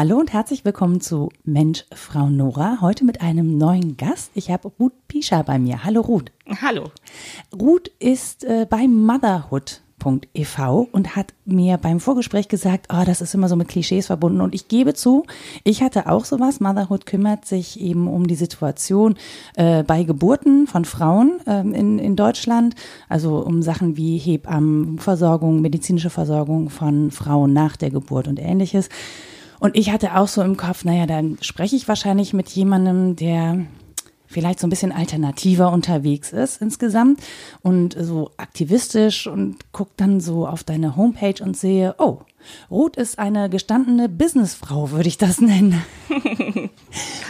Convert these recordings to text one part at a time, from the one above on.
Hallo und herzlich willkommen zu Mensch, Frau Nora. Heute mit einem neuen Gast. Ich habe Ruth Pischer bei mir. Hallo Ruth. Hallo. Ruth ist äh, bei Motherhood e.v. und hat mir beim Vorgespräch gesagt, oh, das ist immer so mit Klischees verbunden. Und ich gebe zu, ich hatte auch sowas. Motherhood kümmert sich eben um die Situation äh, bei Geburten von Frauen äh, in, in Deutschland, also um Sachen wie Hebammenversorgung, medizinische Versorgung von Frauen nach der Geburt und ähnliches. Und ich hatte auch so im Kopf, naja, dann spreche ich wahrscheinlich mit jemandem, der vielleicht so ein bisschen alternativer unterwegs ist insgesamt und so aktivistisch und guck dann so auf deine Homepage und sehe, oh, Ruth ist eine gestandene Businessfrau, würde ich das nennen.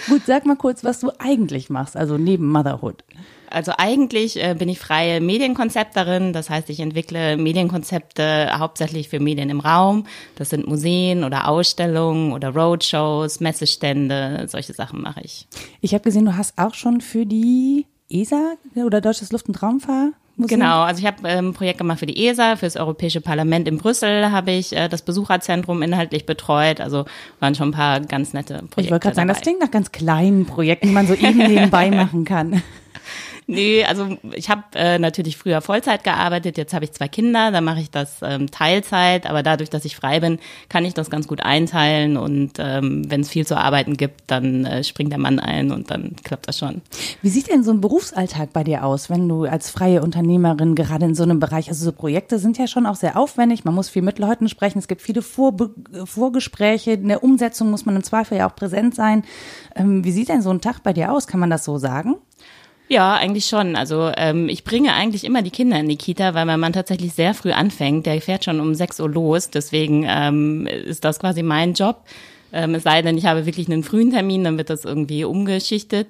Gut, sag mal kurz, was du eigentlich machst, also neben Motherhood. Also eigentlich äh, bin ich freie Medienkonzepterin, das heißt, ich entwickle Medienkonzepte hauptsächlich für Medien im Raum. Das sind Museen oder Ausstellungen oder Roadshows, Messestände, solche Sachen mache ich. Ich habe gesehen, du hast auch schon für die ESA oder Deutsches Luft- und Raumfahrt Museum? Genau, also ich habe ähm, ein Projekt gemacht für die ESA, für das Europäische Parlament in Brüssel habe ich äh, das Besucherzentrum inhaltlich betreut. Also waren schon ein paar ganz nette Projekte. Ich wollte gerade sagen, das klingt nach ganz kleinen Projekten, die man so eben nebenbei machen kann. Nee, also ich habe äh, natürlich früher Vollzeit gearbeitet, jetzt habe ich zwei Kinder, da mache ich das ähm, Teilzeit, aber dadurch, dass ich frei bin, kann ich das ganz gut einteilen und ähm, wenn es viel zu arbeiten gibt, dann äh, springt der Mann ein und dann klappt das schon. Wie sieht denn so ein Berufsalltag bei dir aus, wenn du als freie Unternehmerin gerade in so einem Bereich, also so Projekte sind ja schon auch sehr aufwendig, man muss viel mit Leuten sprechen, es gibt viele Vorbe Vorgespräche, in der Umsetzung muss man im Zweifel ja auch präsent sein. Ähm, wie sieht denn so ein Tag bei dir aus, kann man das so sagen? Ja, eigentlich schon. Also ähm, ich bringe eigentlich immer die Kinder in die Kita, weil mein Mann tatsächlich sehr früh anfängt. Der fährt schon um 6 Uhr los. Deswegen ähm, ist das quasi mein Job. Ähm, es sei denn, ich habe wirklich einen frühen Termin, dann wird das irgendwie umgeschichtet.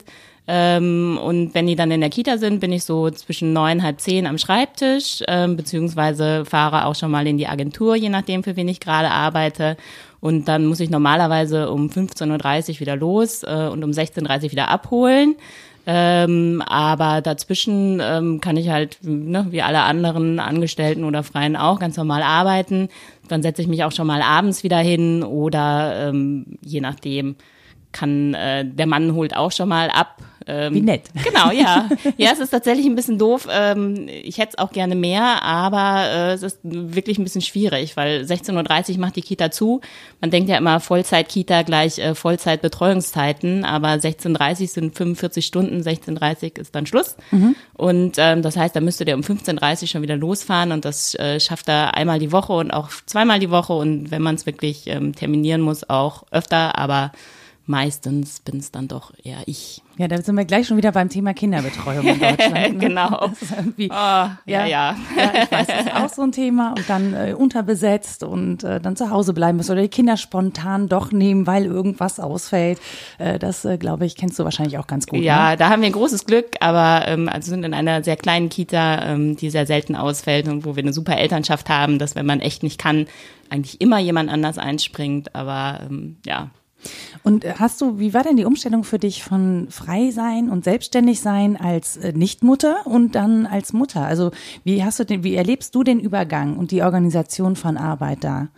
Ähm, und wenn die dann in der Kita sind, bin ich so zwischen neun, halb zehn am Schreibtisch, ähm, beziehungsweise fahre auch schon mal in die Agentur, je nachdem, für wen ich gerade arbeite. Und dann muss ich normalerweise um 15.30 Uhr wieder los äh, und um 16.30 Uhr wieder abholen. Ähm, aber dazwischen ähm, kann ich halt, ne, wie alle anderen Angestellten oder Freien auch, ganz normal arbeiten. Dann setze ich mich auch schon mal abends wieder hin oder ähm, je nachdem kann äh, der Mann holt auch schon mal ab ähm, Wie nett. Genau, ja. Ja, es ist tatsächlich ein bisschen doof. Ähm, ich hätte es auch gerne mehr, aber äh, es ist wirklich ein bisschen schwierig, weil 16.30 Uhr macht die Kita zu. Man denkt ja immer Vollzeit-Kita gleich äh, Vollzeit-Betreuungszeiten, aber 16.30 Uhr sind 45 Stunden, 16.30 Uhr ist dann Schluss. Mhm. Und ähm, das heißt, da müsste der um 15.30 Uhr schon wieder losfahren und das äh, schafft er einmal die Woche und auch zweimal die Woche und wenn man es wirklich ähm, terminieren muss, auch öfter, aber meistens bin es dann doch eher ich. Ja, da sind wir gleich schon wieder beim Thema Kinderbetreuung in Deutschland. Ne? genau. Oh, ja, ja, ja. ja. ich weiß, das ist auch so ein Thema und dann äh, unterbesetzt und äh, dann zu Hause bleiben müssen oder die Kinder spontan doch nehmen, weil irgendwas ausfällt. Äh, das, äh, glaube ich, kennst du wahrscheinlich auch ganz gut. Ja, ne? da haben wir ein großes Glück, aber ähm, also sind in einer sehr kleinen Kita, ähm, die sehr selten ausfällt und wo wir eine super Elternschaft haben, dass wenn man echt nicht kann, eigentlich immer jemand anders einspringt. Aber ähm, ja, und äh, hast du, wie war denn die Umstellung für dich von frei sein und selbstständig sein als äh, Nichtmutter und dann als Mutter? Also wie hast du den, wie erlebst du den Übergang und die Organisation von Arbeit da?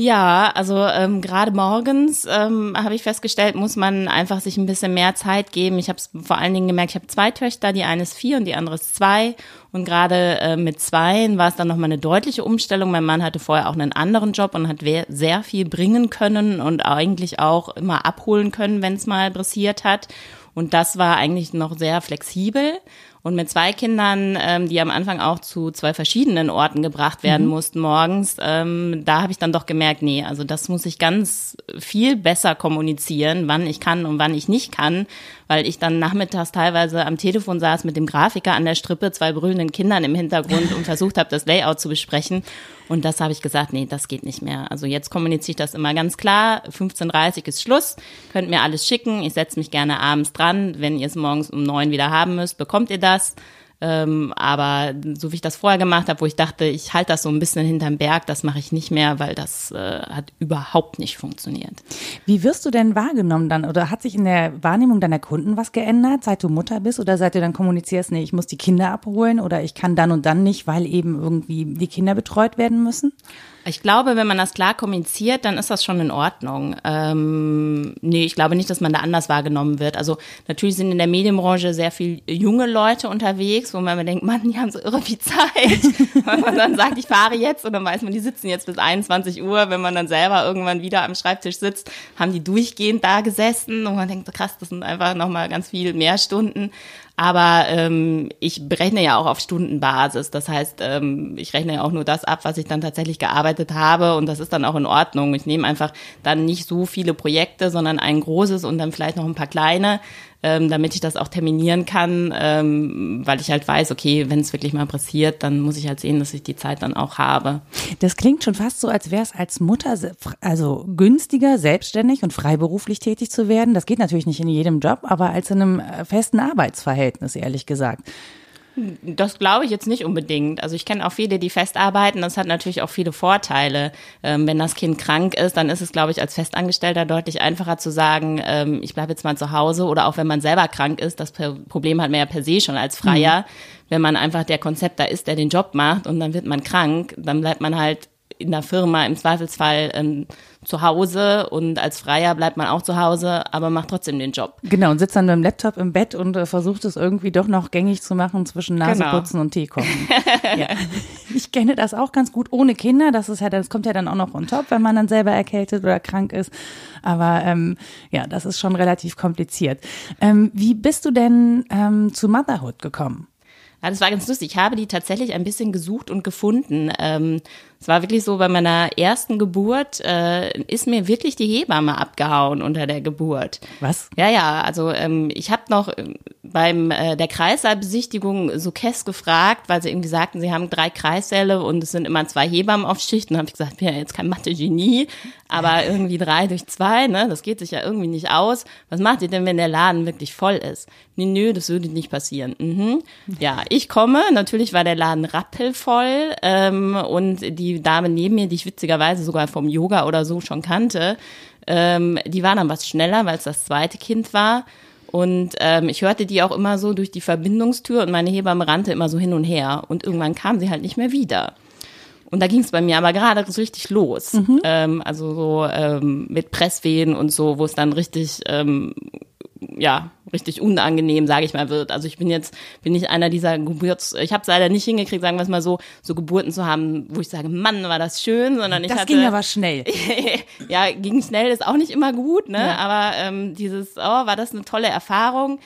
Ja, also ähm, gerade morgens ähm, habe ich festgestellt, muss man einfach sich ein bisschen mehr Zeit geben. Ich habe es vor allen Dingen gemerkt, ich habe zwei Töchter, die eine ist vier und die andere ist zwei. Und gerade äh, mit zweien war es dann nochmal eine deutliche Umstellung. Mein Mann hatte vorher auch einen anderen Job und hat sehr viel bringen können und eigentlich auch immer abholen können, wenn es mal pressiert hat. Und das war eigentlich noch sehr flexibel. Und mit zwei Kindern, ähm, die am Anfang auch zu zwei verschiedenen Orten gebracht werden mhm. mussten morgens, ähm, da habe ich dann doch gemerkt, nee, also das muss ich ganz viel besser kommunizieren, wann ich kann und wann ich nicht kann, weil ich dann nachmittags teilweise am Telefon saß mit dem Grafiker an der Strippe, zwei brüllenden Kindern im Hintergrund und versucht habe, das Layout zu besprechen. Und das habe ich gesagt, nee, das geht nicht mehr. Also jetzt kommuniziere ich das immer ganz klar. 15.30 ist Schluss. Könnt mir alles schicken. Ich setze mich gerne abends dran. Wenn ihr es morgens um neun wieder haben müsst, bekommt ihr das. Ähm, aber so wie ich das vorher gemacht habe, wo ich dachte, ich halte das so ein bisschen hinterm Berg, das mache ich nicht mehr, weil das äh, hat überhaupt nicht funktioniert. Wie wirst du denn wahrgenommen dann? Oder hat sich in der Wahrnehmung deiner Kunden was geändert, seit du Mutter bist? Oder seit du dann kommunizierst, nee, ich muss die Kinder abholen oder ich kann dann und dann nicht, weil eben irgendwie die Kinder betreut werden müssen? Ich glaube, wenn man das klar kommuniziert, dann ist das schon in Ordnung. Ähm, nee, ich glaube nicht, dass man da anders wahrgenommen wird. Also natürlich sind in der Medienbranche sehr viel junge Leute unterwegs, wo man denkt, Mann, die haben so irre viel Zeit. Weil man dann sagt, ich fahre jetzt und dann weiß man, die sitzen jetzt bis 21 Uhr. Wenn man dann selber irgendwann wieder am Schreibtisch sitzt, haben die durchgehend da gesessen und man denkt, krass, das sind einfach nochmal ganz viel mehr Stunden. Aber ähm, ich berechne ja auch auf Stundenbasis. Das heißt, ähm, ich rechne ja auch nur das ab, was ich dann tatsächlich gearbeitet habe. Und das ist dann auch in Ordnung. Ich nehme einfach dann nicht so viele Projekte, sondern ein großes und dann vielleicht noch ein paar kleine ähm, damit ich das auch terminieren kann, ähm, weil ich halt weiß, okay, wenn es wirklich mal passiert, dann muss ich halt sehen, dass ich die Zeit dann auch habe. Das klingt schon fast so, als wäre es als Mutter also günstiger, selbstständig und freiberuflich tätig zu werden. Das geht natürlich nicht in jedem Job, aber als in einem äh, festen Arbeitsverhältnis, ehrlich gesagt. Das glaube ich jetzt nicht unbedingt. Also ich kenne auch viele, die festarbeiten. Das hat natürlich auch viele Vorteile. Ähm, wenn das Kind krank ist, dann ist es, glaube ich, als Festangestellter deutlich einfacher zu sagen, ähm, ich bleibe jetzt mal zu Hause. Oder auch wenn man selber krank ist, das Problem hat man ja per se schon als Freier. Mhm. Wenn man einfach der Konzept da ist, der den Job macht und dann wird man krank, dann bleibt man halt in der Firma im Zweifelsfall ähm, zu Hause und als Freier bleibt man auch zu Hause, aber macht trotzdem den Job. Genau, und sitzt dann mit dem Laptop im Bett und äh, versucht es irgendwie doch noch gängig zu machen zwischen Naseputzen genau. und Tee kochen. ja. Ich kenne das auch ganz gut ohne Kinder. Das ist ja, das kommt ja dann auch noch on top, wenn man dann selber erkältet oder krank ist. Aber ähm, ja, das ist schon relativ kompliziert. Ähm, wie bist du denn ähm, zu Motherhood gekommen? Ja, das war ganz lustig. Ich habe die tatsächlich ein bisschen gesucht und gefunden. Ähm, es war wirklich so, bei meiner ersten Geburt äh, ist mir wirklich die Hebamme abgehauen unter der Geburt. Was? Ja, ja, also ähm, ich habe noch ähm, beim äh, der Kreissaalbesichtigung so Kess gefragt, weil sie irgendwie sagten, sie haben drei Kreissäle und es sind immer zwei Hebammen auf Schicht. Und habe ich gesagt, bin ja jetzt kein Mathe-Genie, aber irgendwie drei durch zwei, ne, das geht sich ja irgendwie nicht aus. Was macht ihr denn, wenn der Laden wirklich voll ist? Nee, nö, das würde nicht passieren. Mhm. Ja, ich komme, natürlich war der Laden rappelvoll ähm, und die die Dame neben mir, die ich witzigerweise sogar vom Yoga oder so schon kannte, ähm, die war dann was schneller, weil es das zweite Kind war. Und ähm, ich hörte die auch immer so durch die Verbindungstür und meine Hebamme rannte immer so hin und her. Und irgendwann kam sie halt nicht mehr wieder. Und da ging es bei mir aber gerade so richtig los. Mhm. Ähm, also so ähm, mit Presswehen und so, wo es dann richtig ähm, ja, richtig unangenehm, sage ich mal, wird. Also ich bin jetzt, bin nicht einer dieser Geburts, ich habe es leider nicht hingekriegt, sagen wir es mal so, so Geburten zu haben, wo ich sage, Mann, war das schön, sondern ich das hatte. Das ging aber schnell. ja, ging schnell ist auch nicht immer gut, ne? Ja. Aber ähm, dieses, oh, war das eine tolle Erfahrung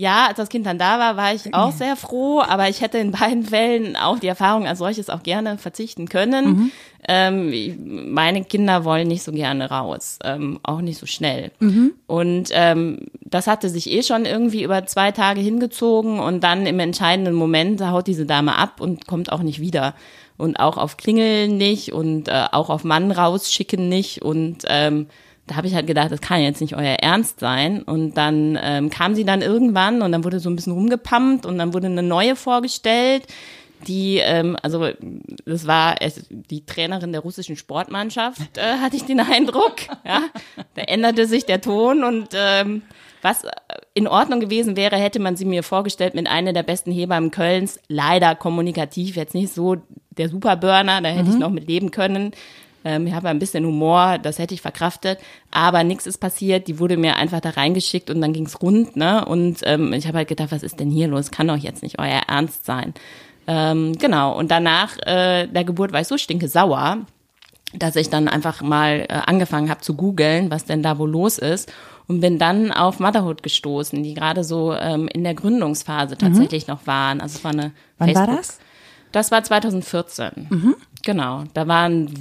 ja, als das Kind dann da war, war ich auch sehr froh, aber ich hätte in beiden Fällen auch die Erfahrung als solches auch gerne verzichten können. Mhm. Ähm, meine Kinder wollen nicht so gerne raus, ähm, auch nicht so schnell. Mhm. Und ähm, das hatte sich eh schon irgendwie über zwei Tage hingezogen und dann im entscheidenden Moment haut diese Dame ab und kommt auch nicht wieder. Und auch auf Klingeln nicht und äh, auch auf Mann rausschicken nicht und ähm, da habe ich halt gedacht, das kann jetzt nicht euer Ernst sein. Und dann ähm, kam sie dann irgendwann und dann wurde so ein bisschen rumgepumpt und dann wurde eine neue vorgestellt, die, ähm, also das war es, die Trainerin der russischen Sportmannschaft, äh, hatte ich den Eindruck. Ja, da änderte sich der Ton und ähm, was in Ordnung gewesen wäre, hätte man sie mir vorgestellt mit einer der besten Hebammen Kölns. Leider kommunikativ, jetzt nicht so der Superburner, da hätte mhm. ich noch mit leben können. Ähm, ich habe ein bisschen Humor, das hätte ich verkraftet, aber nichts ist passiert. Die wurde mir einfach da reingeschickt und dann ging's rund, ne? Und ähm, ich habe halt gedacht, was ist denn hier los? Kann doch jetzt nicht euer Ernst sein. Ähm, genau. Und danach äh, der Geburt war ich so stinke sauer, dass ich dann einfach mal äh, angefangen habe zu googeln, was denn da wohl los ist und bin dann auf Motherhood gestoßen, die gerade so ähm, in der Gründungsphase mhm. tatsächlich mhm. noch waren. Also es war eine Wann Facebook war das? Das war 2014. Mhm. Genau, da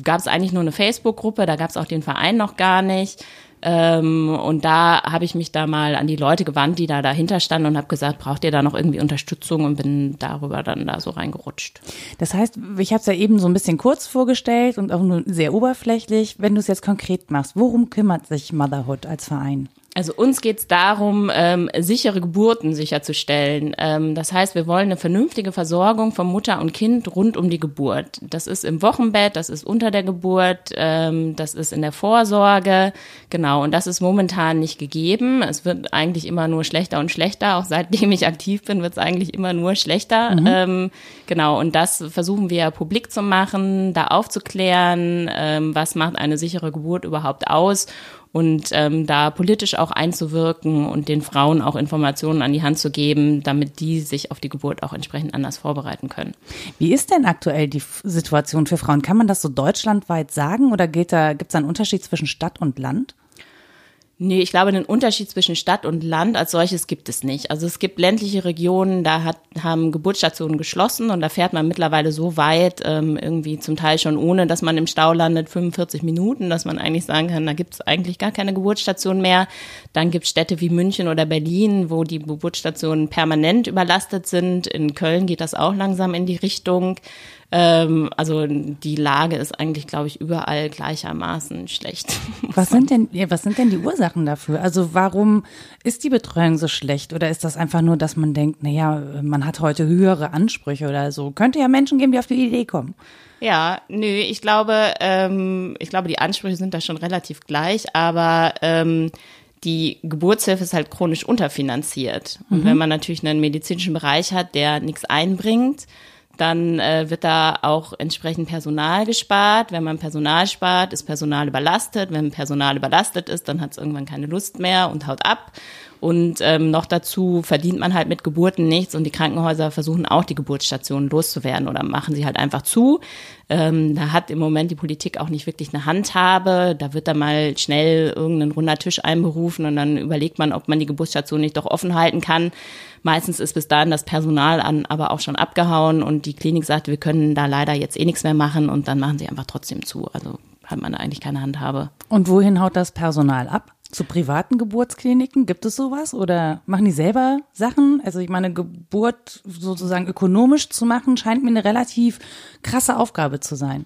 gab es eigentlich nur eine Facebook-Gruppe, da gab es auch den Verein noch gar nicht. Ähm, und da habe ich mich da mal an die Leute gewandt, die da dahinter standen und habe gesagt, braucht ihr da noch irgendwie Unterstützung und bin darüber dann da so reingerutscht. Das heißt, ich habe es ja eben so ein bisschen kurz vorgestellt und auch nur sehr oberflächlich. Wenn du es jetzt konkret machst, worum kümmert sich Motherhood als Verein? Also uns geht es darum, ähm, sichere Geburten sicherzustellen. Ähm, das heißt, wir wollen eine vernünftige Versorgung von Mutter und Kind rund um die Geburt. Das ist im Wochenbett, das ist unter der Geburt, ähm, das ist in der Vorsorge. Genau, und das ist momentan nicht gegeben. Es wird eigentlich immer nur schlechter und schlechter. Auch seitdem ich aktiv bin, wird es eigentlich immer nur schlechter. Mhm. Ähm, genau, und das versuchen wir publik zu machen, da aufzuklären, ähm, was macht eine sichere Geburt überhaupt aus und ähm, da politisch auch einzuwirken und den Frauen auch Informationen an die Hand zu geben, damit die sich auf die Geburt auch entsprechend anders vorbereiten können. Wie ist denn aktuell die Situation für Frauen? Kann man das so deutschlandweit sagen oder gibt da, gibt's da einen Unterschied zwischen Stadt und Land? Nee, ich glaube, einen Unterschied zwischen Stadt und Land als solches gibt es nicht. Also es gibt ländliche Regionen, da hat, haben Geburtsstationen geschlossen und da fährt man mittlerweile so weit, ähm, irgendwie zum Teil schon ohne, dass man im Stau landet, 45 Minuten, dass man eigentlich sagen kann, da gibt es eigentlich gar keine Geburtsstation mehr. Dann gibt es Städte wie München oder Berlin, wo die Geburtsstationen permanent überlastet sind. In Köln geht das auch langsam in die Richtung. Ähm, also die Lage ist eigentlich, glaube ich, überall gleichermaßen schlecht. Was sind denn, was sind denn die Ursachen dafür? Also warum ist die Betreuung so schlecht? Oder ist das einfach nur, dass man denkt, naja, man hat heute höhere Ansprüche oder so? Könnte ja Menschen geben, die auf die Idee kommen. Ja, nö, ich glaube, ähm, ich glaube, die Ansprüche sind da schon relativ gleich, aber ähm, die Geburtshilfe ist halt chronisch unterfinanziert. Und mhm. wenn man natürlich einen medizinischen Bereich hat, der nichts einbringt, dann äh, wird da auch entsprechend Personal gespart. Wenn man Personal spart, ist Personal überlastet. Wenn Personal überlastet ist, dann hat es irgendwann keine Lust mehr und haut ab. Und ähm, noch dazu verdient man halt mit Geburten nichts und die Krankenhäuser versuchen auch die Geburtsstationen loszuwerden oder machen sie halt einfach zu. Ähm, da hat im Moment die Politik auch nicht wirklich eine Handhabe. Da wird da mal schnell irgendein runder Tisch einberufen und dann überlegt man, ob man die Geburtsstation nicht doch offen halten kann. Meistens ist bis dahin das Personal an, aber auch schon abgehauen und die Klinik sagt, wir können da leider jetzt eh nichts mehr machen und dann machen sie einfach trotzdem zu. Also hat man da eigentlich keine Handhabe. Und wohin haut das Personal ab? Zu privaten Geburtskliniken gibt es sowas oder machen die selber Sachen? Also ich meine, Geburt sozusagen ökonomisch zu machen, scheint mir eine relativ krasse Aufgabe zu sein.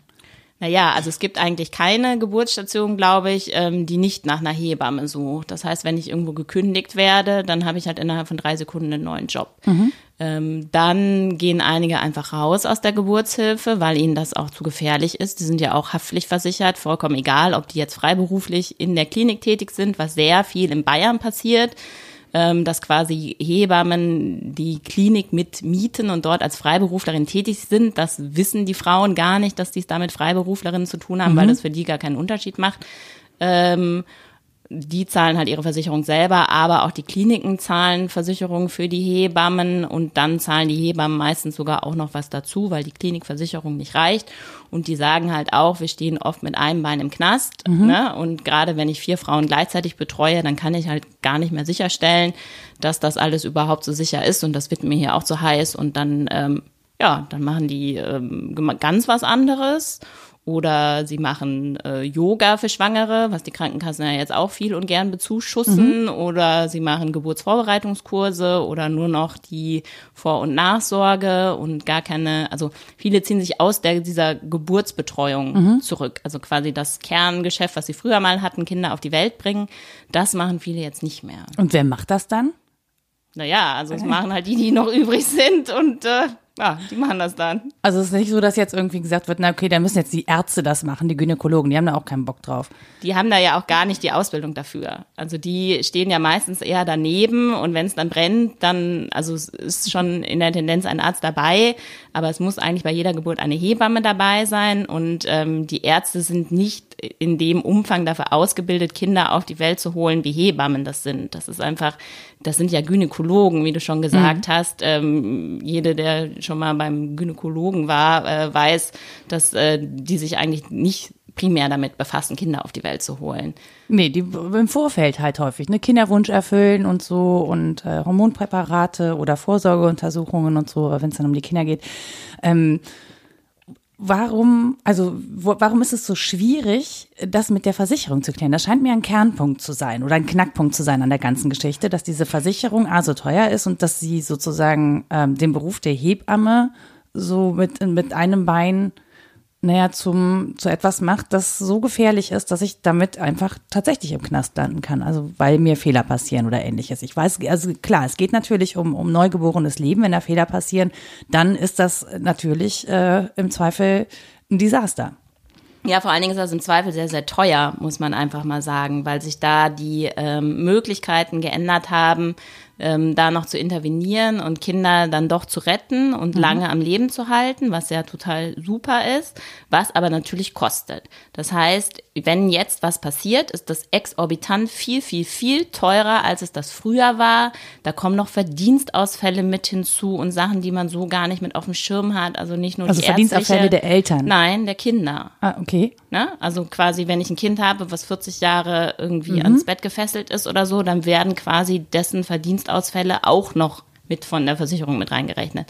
Naja, also es gibt eigentlich keine Geburtsstation, glaube ich, ähm, die nicht nach einer Hebamme sucht. Das heißt, wenn ich irgendwo gekündigt werde, dann habe ich halt innerhalb von drei Sekunden einen neuen Job. Mhm. Ähm, dann gehen einige einfach raus aus der Geburtshilfe, weil ihnen das auch zu gefährlich ist. Die sind ja auch haftpflichtversichert, vollkommen egal, ob die jetzt freiberuflich in der Klinik tätig sind, was sehr viel in Bayern passiert ähm, dass quasi Hebammen die Klinik mit mieten und dort als Freiberuflerin tätig sind. Das wissen die Frauen gar nicht, dass die es damit Freiberuflerinnen zu tun haben, mhm. weil das für die gar keinen Unterschied macht. Ähm, die zahlen halt ihre Versicherung selber, aber auch die Kliniken zahlen Versicherungen für die Hebammen und dann zahlen die Hebammen meistens sogar auch noch was dazu, weil die Klinikversicherung nicht reicht. Und die sagen halt auch, wir stehen oft mit einem Bein im Knast. Mhm. Ne? Und gerade wenn ich vier Frauen gleichzeitig betreue, dann kann ich halt gar nicht mehr sicherstellen, dass das alles überhaupt so sicher ist. Und das wird mir hier auch zu heiß. Und dann, ähm, ja, dann machen die ähm, ganz was anderes oder sie machen äh, Yoga für Schwangere, was die Krankenkassen ja jetzt auch viel und gern bezuschussen. Mhm. Oder sie machen Geburtsvorbereitungskurse oder nur noch die Vor- und Nachsorge und gar keine, also viele ziehen sich aus der, dieser Geburtsbetreuung mhm. zurück. Also quasi das Kerngeschäft, was sie früher mal hatten, Kinder auf die Welt bringen, das machen viele jetzt nicht mehr. Und wer macht das dann? Naja, also es machen halt die, die noch übrig sind und äh, ja, die machen das dann. Also es ist nicht so, dass jetzt irgendwie gesagt wird, na okay, dann müssen jetzt die Ärzte das machen, die Gynäkologen, die haben da auch keinen Bock drauf. Die haben da ja auch gar nicht die Ausbildung dafür. Also die stehen ja meistens eher daneben und wenn es dann brennt, dann, also es ist schon in der Tendenz ein Arzt dabei, aber es muss eigentlich bei jeder Geburt eine Hebamme dabei sein und ähm, die Ärzte sind nicht in dem Umfang dafür ausgebildet, Kinder auf die Welt zu holen, wie Hebammen das sind. Das ist einfach, das sind ja Gynäkologen, wie du schon gesagt mhm. hast. Ähm, jede, der schon mal beim Gynäkologen war, äh, weiß, dass äh, die sich eigentlich nicht primär damit befassen, Kinder auf die Welt zu holen. Nee, die im Vorfeld halt häufig, ne? Kinderwunsch erfüllen und so und äh, Hormonpräparate oder Vorsorgeuntersuchungen und so, wenn es dann um die Kinder geht. Ähm, warum, also wo, warum ist es so schwierig, das mit der Versicherung zu klären? Das scheint mir ein Kernpunkt zu sein oder ein Knackpunkt zu sein an der ganzen Geschichte, dass diese Versicherung A so teuer ist und dass sie sozusagen ähm, den Beruf der Hebamme so mit, mit einem Bein naja, zum, zu etwas macht, das so gefährlich ist, dass ich damit einfach tatsächlich im Knast landen kann. Also weil mir Fehler passieren oder ähnliches. Ich weiß, also klar, es geht natürlich um, um neugeborenes Leben. Wenn da Fehler passieren, dann ist das natürlich äh, im Zweifel ein Desaster. Ja, vor allen Dingen ist das im Zweifel sehr, sehr teuer, muss man einfach mal sagen, weil sich da die ähm, Möglichkeiten geändert haben, ähm, da noch zu intervenieren und Kinder dann doch zu retten und mhm. lange am Leben zu halten, was ja total super ist, was aber natürlich kostet. Das heißt, wenn jetzt was passiert, ist das exorbitant viel, viel, viel teurer, als es das früher war. Da kommen noch Verdienstausfälle mit hinzu und Sachen, die man so gar nicht mit auf dem Schirm hat. Also nicht nur also die Verdienstausfälle der Eltern. Nein, der Kinder. Ah, okay. Ne? Also quasi, wenn ich ein Kind habe, was 40 Jahre irgendwie mhm. ans Bett gefesselt ist oder so, dann werden quasi dessen Verdienstausfälle auch noch mit von der Versicherung mit reingerechnet.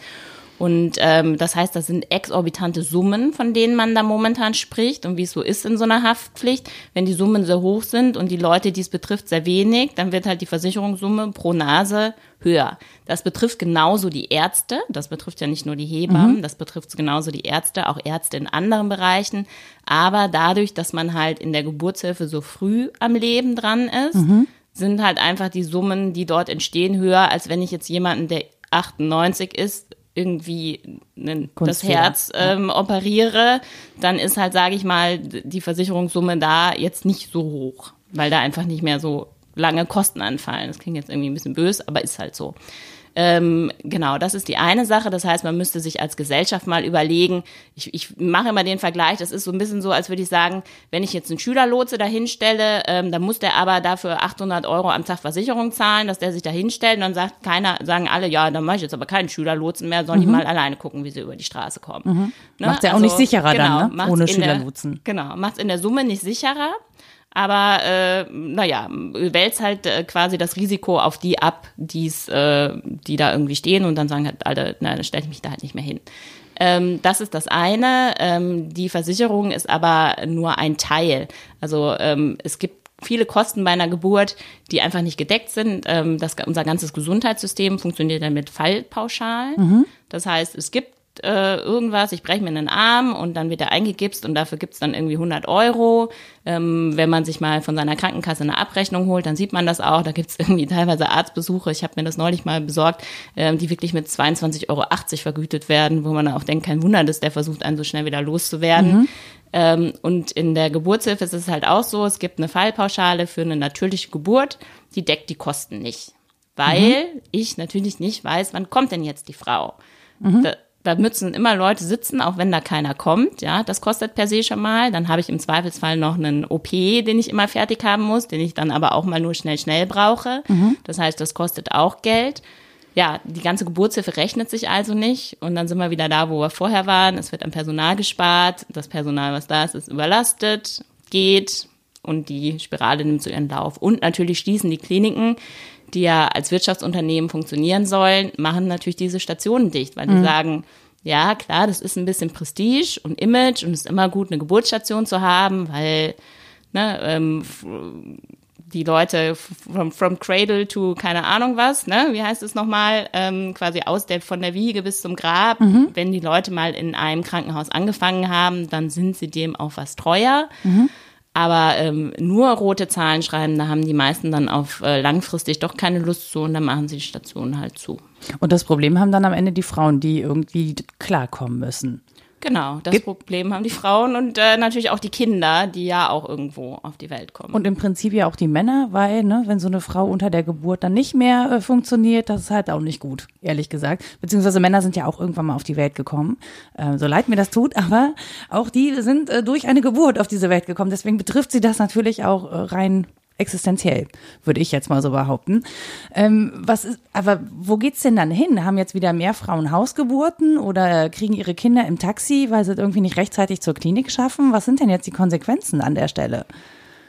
Und ähm, das heißt, das sind exorbitante Summen, von denen man da momentan spricht und wie es so ist in so einer Haftpflicht. Wenn die Summen sehr hoch sind und die Leute, die es betrifft, sehr wenig, dann wird halt die Versicherungssumme pro Nase höher. Das betrifft genauso die Ärzte, das betrifft ja nicht nur die Hebammen, mhm. das betrifft genauso die Ärzte, auch Ärzte in anderen Bereichen. Aber dadurch, dass man halt in der Geburtshilfe so früh am Leben dran ist, mhm. sind halt einfach die Summen, die dort entstehen, höher, als wenn ich jetzt jemanden, der 98 ist, irgendwie ne, das Herz ähm, operiere, dann ist halt, sage ich mal, die Versicherungssumme da jetzt nicht so hoch, weil da einfach nicht mehr so lange Kosten anfallen. Das klingt jetzt irgendwie ein bisschen böse, aber ist halt so. Ähm, genau, das ist die eine Sache. Das heißt, man müsste sich als Gesellschaft mal überlegen. Ich, ich mache immer den Vergleich. Das ist so ein bisschen so, als würde ich sagen, wenn ich jetzt einen Schülerlotse da hinstelle, ähm, dann muss der aber dafür 800 Euro am Tag Versicherung zahlen, dass der sich da hinstellt und dann sagt keiner, sagen alle, ja, dann mache ich jetzt aber keinen Schülerlotsen mehr, sollen mhm. die mal alleine gucken, wie sie über die Straße kommen. Mhm. Ne? Macht ja also, auch nicht sicherer genau, dann, ne? ohne Schülerlotsen. Der, genau, macht es in der Summe nicht sicherer aber äh, naja, wälzt halt äh, quasi das Risiko auf die ab, die's, äh, die da irgendwie stehen und dann sagen halt, Alter, na, dann stelle ich mich da halt nicht mehr hin. Ähm, das ist das eine. Ähm, die Versicherung ist aber nur ein Teil. Also ähm, es gibt viele Kosten bei einer Geburt, die einfach nicht gedeckt sind. Ähm, das, unser ganzes Gesundheitssystem funktioniert dann mit Fallpauschalen. Mhm. Das heißt, es gibt äh, irgendwas, ich breche mir einen Arm und dann wird er eingegipst und dafür gibt's dann irgendwie 100 Euro. Ähm, wenn man sich mal von seiner Krankenkasse eine Abrechnung holt, dann sieht man das auch. Da gibt's irgendwie teilweise Arztbesuche, ich habe mir das neulich mal besorgt, ähm, die wirklich mit 22,80 Euro vergütet werden, wo man auch denkt, kein Wunder, dass der versucht, einen so schnell wieder loszuwerden. Mhm. Ähm, und in der Geburtshilfe ist es halt auch so, es gibt eine Fallpauschale für eine natürliche Geburt, die deckt die Kosten nicht. Weil mhm. ich natürlich nicht weiß, wann kommt denn jetzt die Frau. Mhm. Da, da müssen immer Leute sitzen, auch wenn da keiner kommt. Ja, das kostet per se schon mal. Dann habe ich im Zweifelsfall noch einen OP, den ich immer fertig haben muss, den ich dann aber auch mal nur schnell, schnell brauche. Mhm. Das heißt, das kostet auch Geld. Ja, die ganze Geburtshilfe rechnet sich also nicht. Und dann sind wir wieder da, wo wir vorher waren. Es wird am Personal gespart. Das Personal, was da ist, ist überlastet, geht und die Spirale nimmt so ihren Lauf. Und natürlich schließen die Kliniken die ja als Wirtschaftsunternehmen funktionieren sollen, machen natürlich diese Stationen dicht, weil die mhm. sagen, ja, klar, das ist ein bisschen Prestige und Image und es ist immer gut, eine Geburtsstation zu haben, weil ne, ähm, die Leute from, from cradle to keine Ahnung was, ne, wie heißt es nochmal, ähm, quasi aus der, von der Wiege bis zum Grab, mhm. wenn die Leute mal in einem Krankenhaus angefangen haben, dann sind sie dem auch was treuer. Mhm. Aber ähm, nur rote Zahlen schreiben, da haben die meisten dann auf äh, langfristig doch keine Lust zu und dann machen sie die Stationen halt zu. Und das Problem haben dann am Ende die Frauen, die irgendwie klarkommen müssen. Genau, das Gibt Problem haben die Frauen und äh, natürlich auch die Kinder, die ja auch irgendwo auf die Welt kommen. Und im Prinzip ja auch die Männer, weil, ne, wenn so eine Frau unter der Geburt dann nicht mehr äh, funktioniert, das ist halt auch nicht gut, ehrlich gesagt. Beziehungsweise Männer sind ja auch irgendwann mal auf die Welt gekommen. Äh, so leid mir das tut, aber auch die sind äh, durch eine Geburt auf diese Welt gekommen. Deswegen betrifft sie das natürlich auch äh, rein existenziell, würde ich jetzt mal so behaupten. Ähm, was ist, aber wo geht's denn dann hin? Haben jetzt wieder mehr Frauen Hausgeburten oder kriegen ihre Kinder im Taxi, weil sie irgendwie nicht rechtzeitig zur Klinik schaffen? Was sind denn jetzt die Konsequenzen an der Stelle?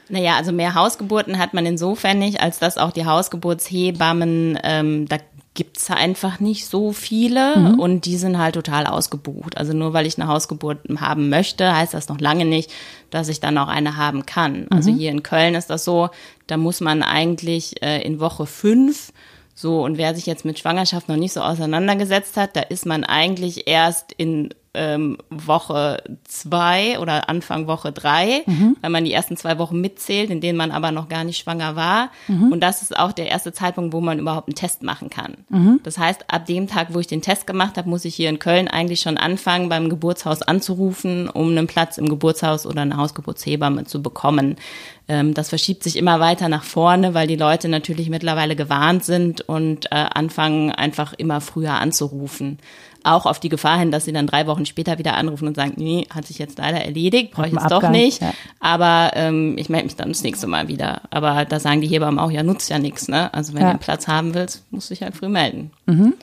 Naja, also mehr Hausgeburten hat man insofern nicht, als dass auch die Hausgeburtshebammen ähm, da gibt's einfach nicht so viele mhm. und die sind halt total ausgebucht. Also nur weil ich eine Hausgeburt haben möchte, heißt das noch lange nicht, dass ich dann auch eine haben kann. Also mhm. hier in Köln ist das so, da muss man eigentlich äh, in Woche fünf so, und wer sich jetzt mit Schwangerschaft noch nicht so auseinandergesetzt hat, da ist man eigentlich erst in ähm, Woche zwei oder Anfang Woche drei, mhm. weil man die ersten zwei Wochen mitzählt, in denen man aber noch gar nicht schwanger war. Mhm. Und das ist auch der erste Zeitpunkt, wo man überhaupt einen Test machen kann. Mhm. Das heißt, ab dem Tag, wo ich den Test gemacht habe, muss ich hier in Köln eigentlich schon anfangen, beim Geburtshaus anzurufen, um einen Platz im Geburtshaus oder eine Hausgeburtshebamme zu bekommen. Ähm, das verschiebt sich immer weiter nach vorne, weil die Leute natürlich mittlerweile gewarnt sind und äh, anfangen einfach immer früher anzurufen auch auf die Gefahr hin, dass sie dann drei Wochen später wieder anrufen und sagen, nee, hat sich jetzt leider erledigt, brauche ich jetzt Abgang, doch nicht. Ja. Aber ähm, ich melde mich dann das nächste Mal wieder. Aber da sagen die Hebammen auch, ja, nutzt ja nichts. Ne? Also wenn ja. du einen Platz haben willst, musst du dich halt früh melden. Mhm.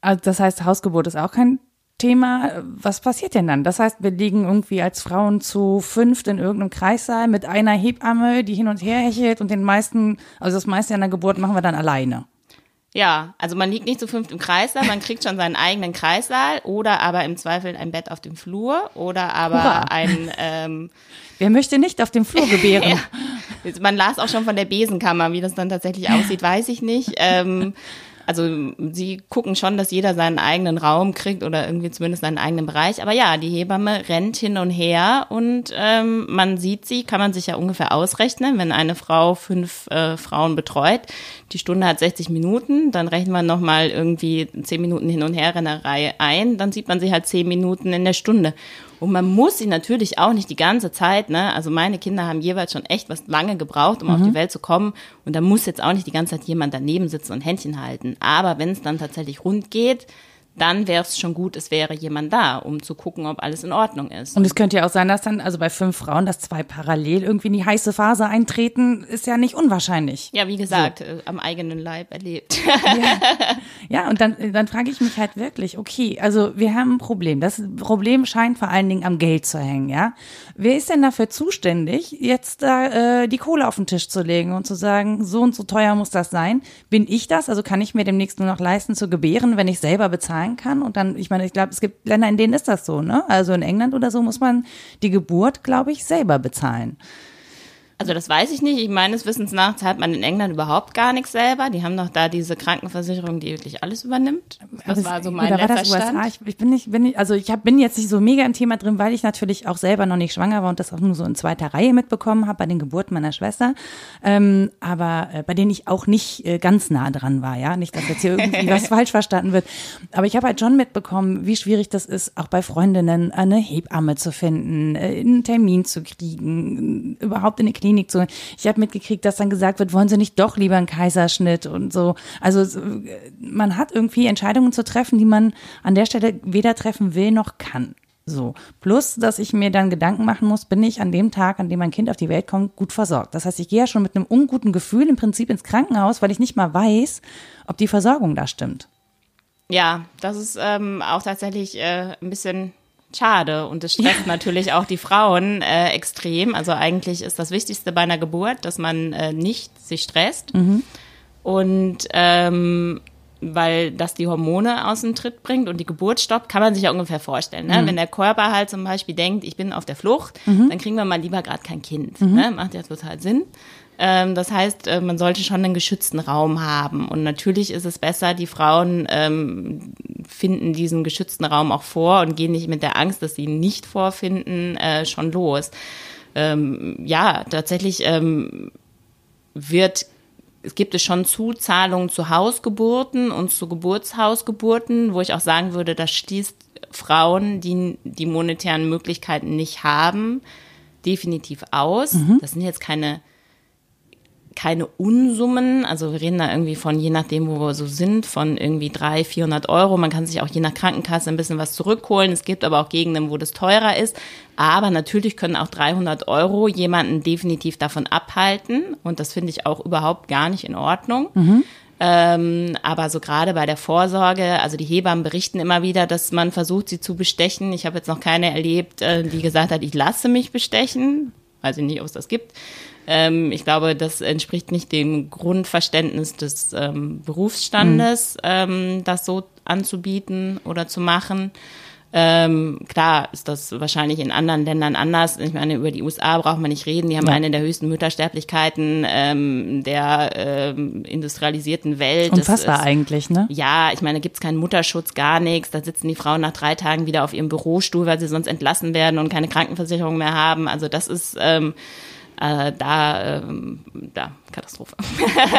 Also das heißt, Hausgeburt ist auch kein Thema. Was passiert denn dann? Das heißt, wir liegen irgendwie als Frauen zu fünft in irgendeinem Kreissaal mit einer Hebamme, die hin und her hechelt und den meisten, also das meiste an der Geburt machen wir dann alleine. Ja, also man liegt nicht zu fünft im Kreißsaal, man kriegt schon seinen eigenen Kreissaal oder aber im Zweifel ein Bett auf dem Flur oder aber Hurra. ein. Ähm, Wer möchte nicht auf dem Flur gebären? ja. Man las auch schon von der Besenkammer, wie das dann tatsächlich aussieht, weiß ich nicht. Ähm, also sie gucken schon, dass jeder seinen eigenen Raum kriegt oder irgendwie zumindest seinen eigenen Bereich. Aber ja, die Hebamme rennt hin und her und ähm, man sieht sie, kann man sich ja ungefähr ausrechnen, wenn eine Frau fünf äh, Frauen betreut. Die Stunde hat 60 Minuten, dann rechnen wir nochmal irgendwie zehn Minuten hin und her Rennerei ein, dann sieht man sie halt zehn Minuten in der Stunde. Und man muss sie natürlich auch nicht die ganze Zeit, ne? Also meine Kinder haben jeweils schon echt was lange gebraucht, um mhm. auf die Welt zu kommen. Und da muss jetzt auch nicht die ganze Zeit jemand daneben sitzen und Händchen halten. Aber wenn es dann tatsächlich rund geht, dann wäre es schon gut, es wäre jemand da, um zu gucken, ob alles in Ordnung ist. Und es könnte ja auch sein, dass dann, also bei fünf Frauen, dass zwei parallel irgendwie in die heiße Phase eintreten, ist ja nicht unwahrscheinlich. Ja, wie gesagt, so. äh, am eigenen Leib erlebt. Ja, ja und dann, dann frage ich mich halt wirklich, okay, also wir haben ein Problem. Das Problem scheint vor allen Dingen am Geld zu hängen, ja. Wer ist denn dafür zuständig, jetzt da äh, die Kohle auf den Tisch zu legen und zu sagen, so und so teuer muss das sein? Bin ich das? Also kann ich mir demnächst nur noch leisten zu gebären, wenn ich selber bezahlen sein kann. Und dann, ich meine, ich glaube, es gibt Länder, in denen ist das so, ne? Also in England oder so muss man die Geburt, glaube ich, selber bezahlen. Also das weiß ich nicht. Ich meines Wissens nach zahlt man in England überhaupt gar nichts selber. Die haben doch da diese Krankenversicherung, die wirklich alles übernimmt. Das, das war so mein letzter das USA? Ich, ich, bin nicht, bin nicht, also ich hab, bin jetzt nicht so mega im Thema drin, weil ich natürlich auch selber noch nicht schwanger war und das auch nur so in zweiter Reihe mitbekommen habe bei den Geburten meiner Schwester. Ähm, aber äh, bei denen ich auch nicht äh, ganz nah dran war, ja. Nicht, dass jetzt hier irgendwie was falsch verstanden wird. Aber ich habe halt schon mitbekommen, wie schwierig das ist, auch bei Freundinnen eine Hebamme zu finden, äh, einen Termin zu kriegen, überhaupt in eine Klinik Klinik zu. Ich habe mitgekriegt, dass dann gesagt wird, wollen Sie nicht doch lieber einen Kaiserschnitt und so. Also man hat irgendwie Entscheidungen zu treffen, die man an der Stelle weder treffen will noch kann. So. Plus, dass ich mir dann Gedanken machen muss, bin ich an dem Tag, an dem mein Kind auf die Welt kommt, gut versorgt. Das heißt, ich gehe ja schon mit einem unguten Gefühl im Prinzip ins Krankenhaus, weil ich nicht mal weiß, ob die Versorgung da stimmt. Ja, das ist ähm, auch tatsächlich äh, ein bisschen schade und es stresst ja. natürlich auch die Frauen äh, extrem. Also eigentlich ist das Wichtigste bei einer Geburt, dass man äh, nicht sich stresst mhm. und ähm, weil das die Hormone aus dem Tritt bringt und die Geburt stoppt, kann man sich ja ungefähr vorstellen. Ne? Mhm. Wenn der Körper halt zum Beispiel denkt, ich bin auf der Flucht, mhm. dann kriegen wir mal lieber gerade kein Kind. Mhm. Ne? Macht ja total Sinn. Ähm, das heißt, äh, man sollte schon einen geschützten Raum haben. Und natürlich ist es besser, die Frauen ähm, finden diesen geschützten Raum auch vor und gehen nicht mit der Angst, dass sie ihn nicht vorfinden, äh, schon los. Ähm, ja, tatsächlich ähm, wird es gibt es schon Zuzahlungen zu Hausgeburten und zu Geburtshausgeburten, wo ich auch sagen würde, das schließt Frauen, die die monetären Möglichkeiten nicht haben, definitiv aus. Mhm. Das sind jetzt keine keine Unsummen. Also wir reden da irgendwie von, je nachdem, wo wir so sind, von irgendwie 300, 400 Euro. Man kann sich auch je nach Krankenkasse ein bisschen was zurückholen. Es gibt aber auch Gegenden, wo das teurer ist. Aber natürlich können auch 300 Euro jemanden definitiv davon abhalten. Und das finde ich auch überhaupt gar nicht in Ordnung. Mhm. Ähm, aber so gerade bei der Vorsorge, also die Hebammen berichten immer wieder, dass man versucht, sie zu bestechen. Ich habe jetzt noch keine erlebt, äh, die gesagt hat, ich lasse mich bestechen. Weiß ich nicht, ob es das gibt. Ähm, ich glaube, das entspricht nicht dem Grundverständnis des ähm, Berufsstandes, mhm. ähm, das so anzubieten oder zu machen. Ähm, klar ist das wahrscheinlich in anderen Ländern anders. Ich meine, über die USA braucht man nicht reden. Die haben ja. eine der höchsten Müttersterblichkeiten ähm, der ähm, industrialisierten Welt. Unfassbar ist, eigentlich, ne? Ja, ich meine, gibt's keinen Mutterschutz, gar nichts. Da sitzen die Frauen nach drei Tagen wieder auf ihrem Bürostuhl, weil sie sonst entlassen werden und keine Krankenversicherung mehr haben. Also das ist ähm, äh, da, ähm, da, Katastrophe.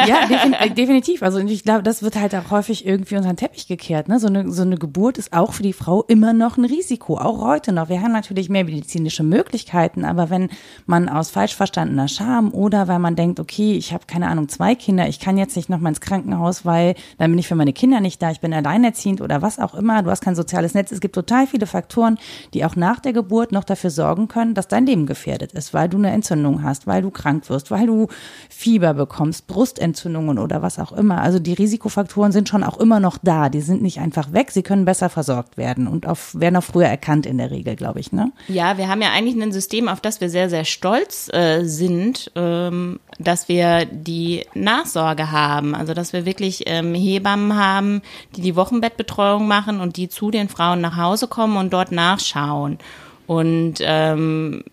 Ja, äh, definitiv. Also ich glaube, das wird halt auch häufig irgendwie unter den Teppich gekehrt. Ne? So, eine, so eine Geburt ist auch für die Frau immer noch ein Risiko, auch heute noch. Wir haben natürlich mehr medizinische Möglichkeiten, aber wenn man aus falsch verstandener Scham oder weil man denkt, okay, ich habe keine Ahnung, zwei Kinder, ich kann jetzt nicht noch mal ins Krankenhaus, weil dann bin ich für meine Kinder nicht da, ich bin alleinerziehend oder was auch immer, du hast kein soziales Netz. Es gibt total viele Faktoren, die auch nach der Geburt noch dafür sorgen können, dass dein Leben gefährdet ist, weil du eine Entzündung hast, weil du krank wirst, weil du Fieber bekommst, Brustentzündungen oder was auch immer. Also die Risikofaktoren sind schon auch immer noch da. Die sind nicht einfach weg. Sie können besser versorgt werden und auf, werden auch früher erkannt in der Regel, glaube ich. Ne? Ja, wir haben ja eigentlich ein System, auf das wir sehr, sehr stolz äh, sind, ähm, dass wir die Nachsorge haben. Also dass wir wirklich ähm, Hebammen haben, die die Wochenbettbetreuung machen und die zu den Frauen nach Hause kommen und dort nachschauen. Und ähm,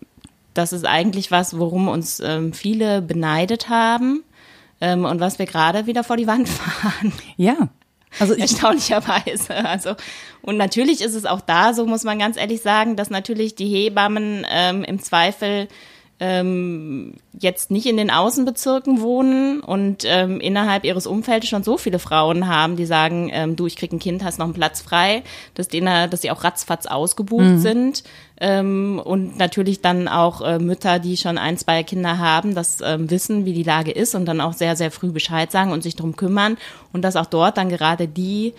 das ist eigentlich was, worum uns ähm, viele beneidet haben ähm, und was wir gerade wieder vor die Wand fahren. Ja. Also ich, erstaunlicherweise. Also und natürlich ist es auch da, so muss man ganz ehrlich sagen, dass natürlich die Hebammen ähm, im Zweifel ähm, jetzt nicht in den Außenbezirken wohnen und ähm, innerhalb ihres Umfeldes schon so viele Frauen haben, die sagen, ähm, du, ich krieg ein Kind, hast noch einen Platz frei, dass denen, dass sie auch ratzfatz ausgebucht mhm. sind. Ähm, und natürlich dann auch äh, Mütter, die schon ein, zwei Kinder haben, das ähm, wissen, wie die Lage ist und dann auch sehr, sehr früh Bescheid sagen und sich drum kümmern. Und dass auch dort dann gerade die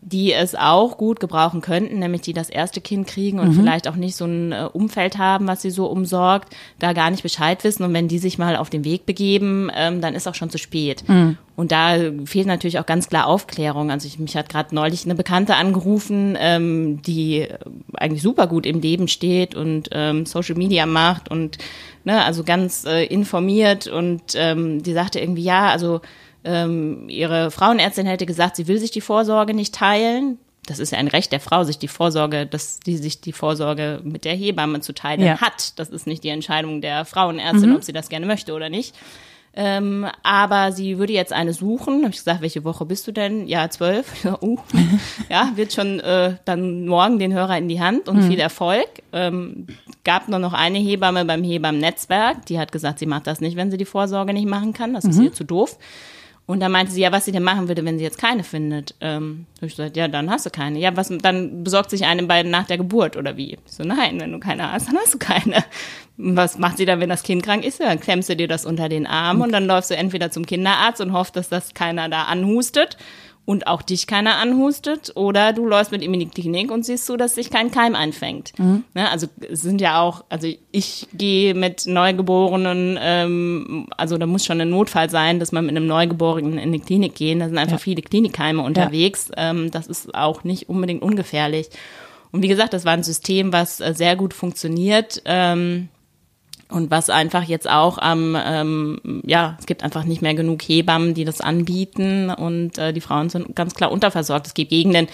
die es auch gut gebrauchen könnten, nämlich die das erste Kind kriegen und mhm. vielleicht auch nicht so ein äh, Umfeld haben, was sie so umsorgt, da gar nicht Bescheid wissen. Und wenn die sich mal auf den Weg begeben, ähm, dann ist auch schon zu spät. Mhm. Und da fehlt natürlich auch ganz klar Aufklärung. Also ich, mich hat gerade neulich eine Bekannte angerufen, ähm, die eigentlich super gut im Leben steht und ähm, Social Media macht und ne, also ganz äh, informiert und ähm, die sagte irgendwie, ja, also ähm, ihre Frauenärztin hätte gesagt, sie will sich die Vorsorge nicht teilen. Das ist ja ein Recht der Frau, sich die Vorsorge, dass die sich die Vorsorge mit der Hebamme zu teilen ja. hat. Das ist nicht die Entscheidung der Frauenärztin, mhm. ob sie das gerne möchte oder nicht. Ähm, aber sie würde jetzt eine suchen. Habe ich gesagt, welche Woche bist du denn? Ja, zwölf. uh. ja, wird schon äh, dann morgen den Hörer in die Hand und mhm. viel Erfolg. Ähm, gab nur noch eine Hebamme beim Hebammen-Netzwerk. Die hat gesagt, sie macht das nicht, wenn sie die Vorsorge nicht machen kann. Das mhm. ist ihr zu doof. Und dann meinte sie, ja, was sie denn machen würde, wenn sie jetzt keine findet. Ähm, ich gesagt, ja, dann hast du keine. Ja, was, dann besorgt sich eine beiden nach der Geburt oder wie? Ich so, nein, wenn du keine hast, dann hast du keine. Was macht sie dann, wenn das Kind krank ist? Ja, dann klemmst du dir das unter den Arm und dann läufst du entweder zum Kinderarzt und hoffst, dass das keiner da anhustet und auch dich keiner anhustet oder du läufst mit ihm in die Klinik und siehst so, dass sich kein Keim einfängt. Mhm. Ne, also es sind ja auch, also ich gehe mit Neugeborenen, ähm, also da muss schon ein Notfall sein, dass man mit einem Neugeborenen in die Klinik gehen. Da sind einfach ja. viele Klinikkeime unterwegs. Ja. Ähm, das ist auch nicht unbedingt ungefährlich. Und wie gesagt, das war ein System, was äh, sehr gut funktioniert. Ähm, und was einfach jetzt auch am, ähm, ja, es gibt einfach nicht mehr genug Hebammen, die das anbieten und äh, die Frauen sind ganz klar unterversorgt. Es gibt Gegenden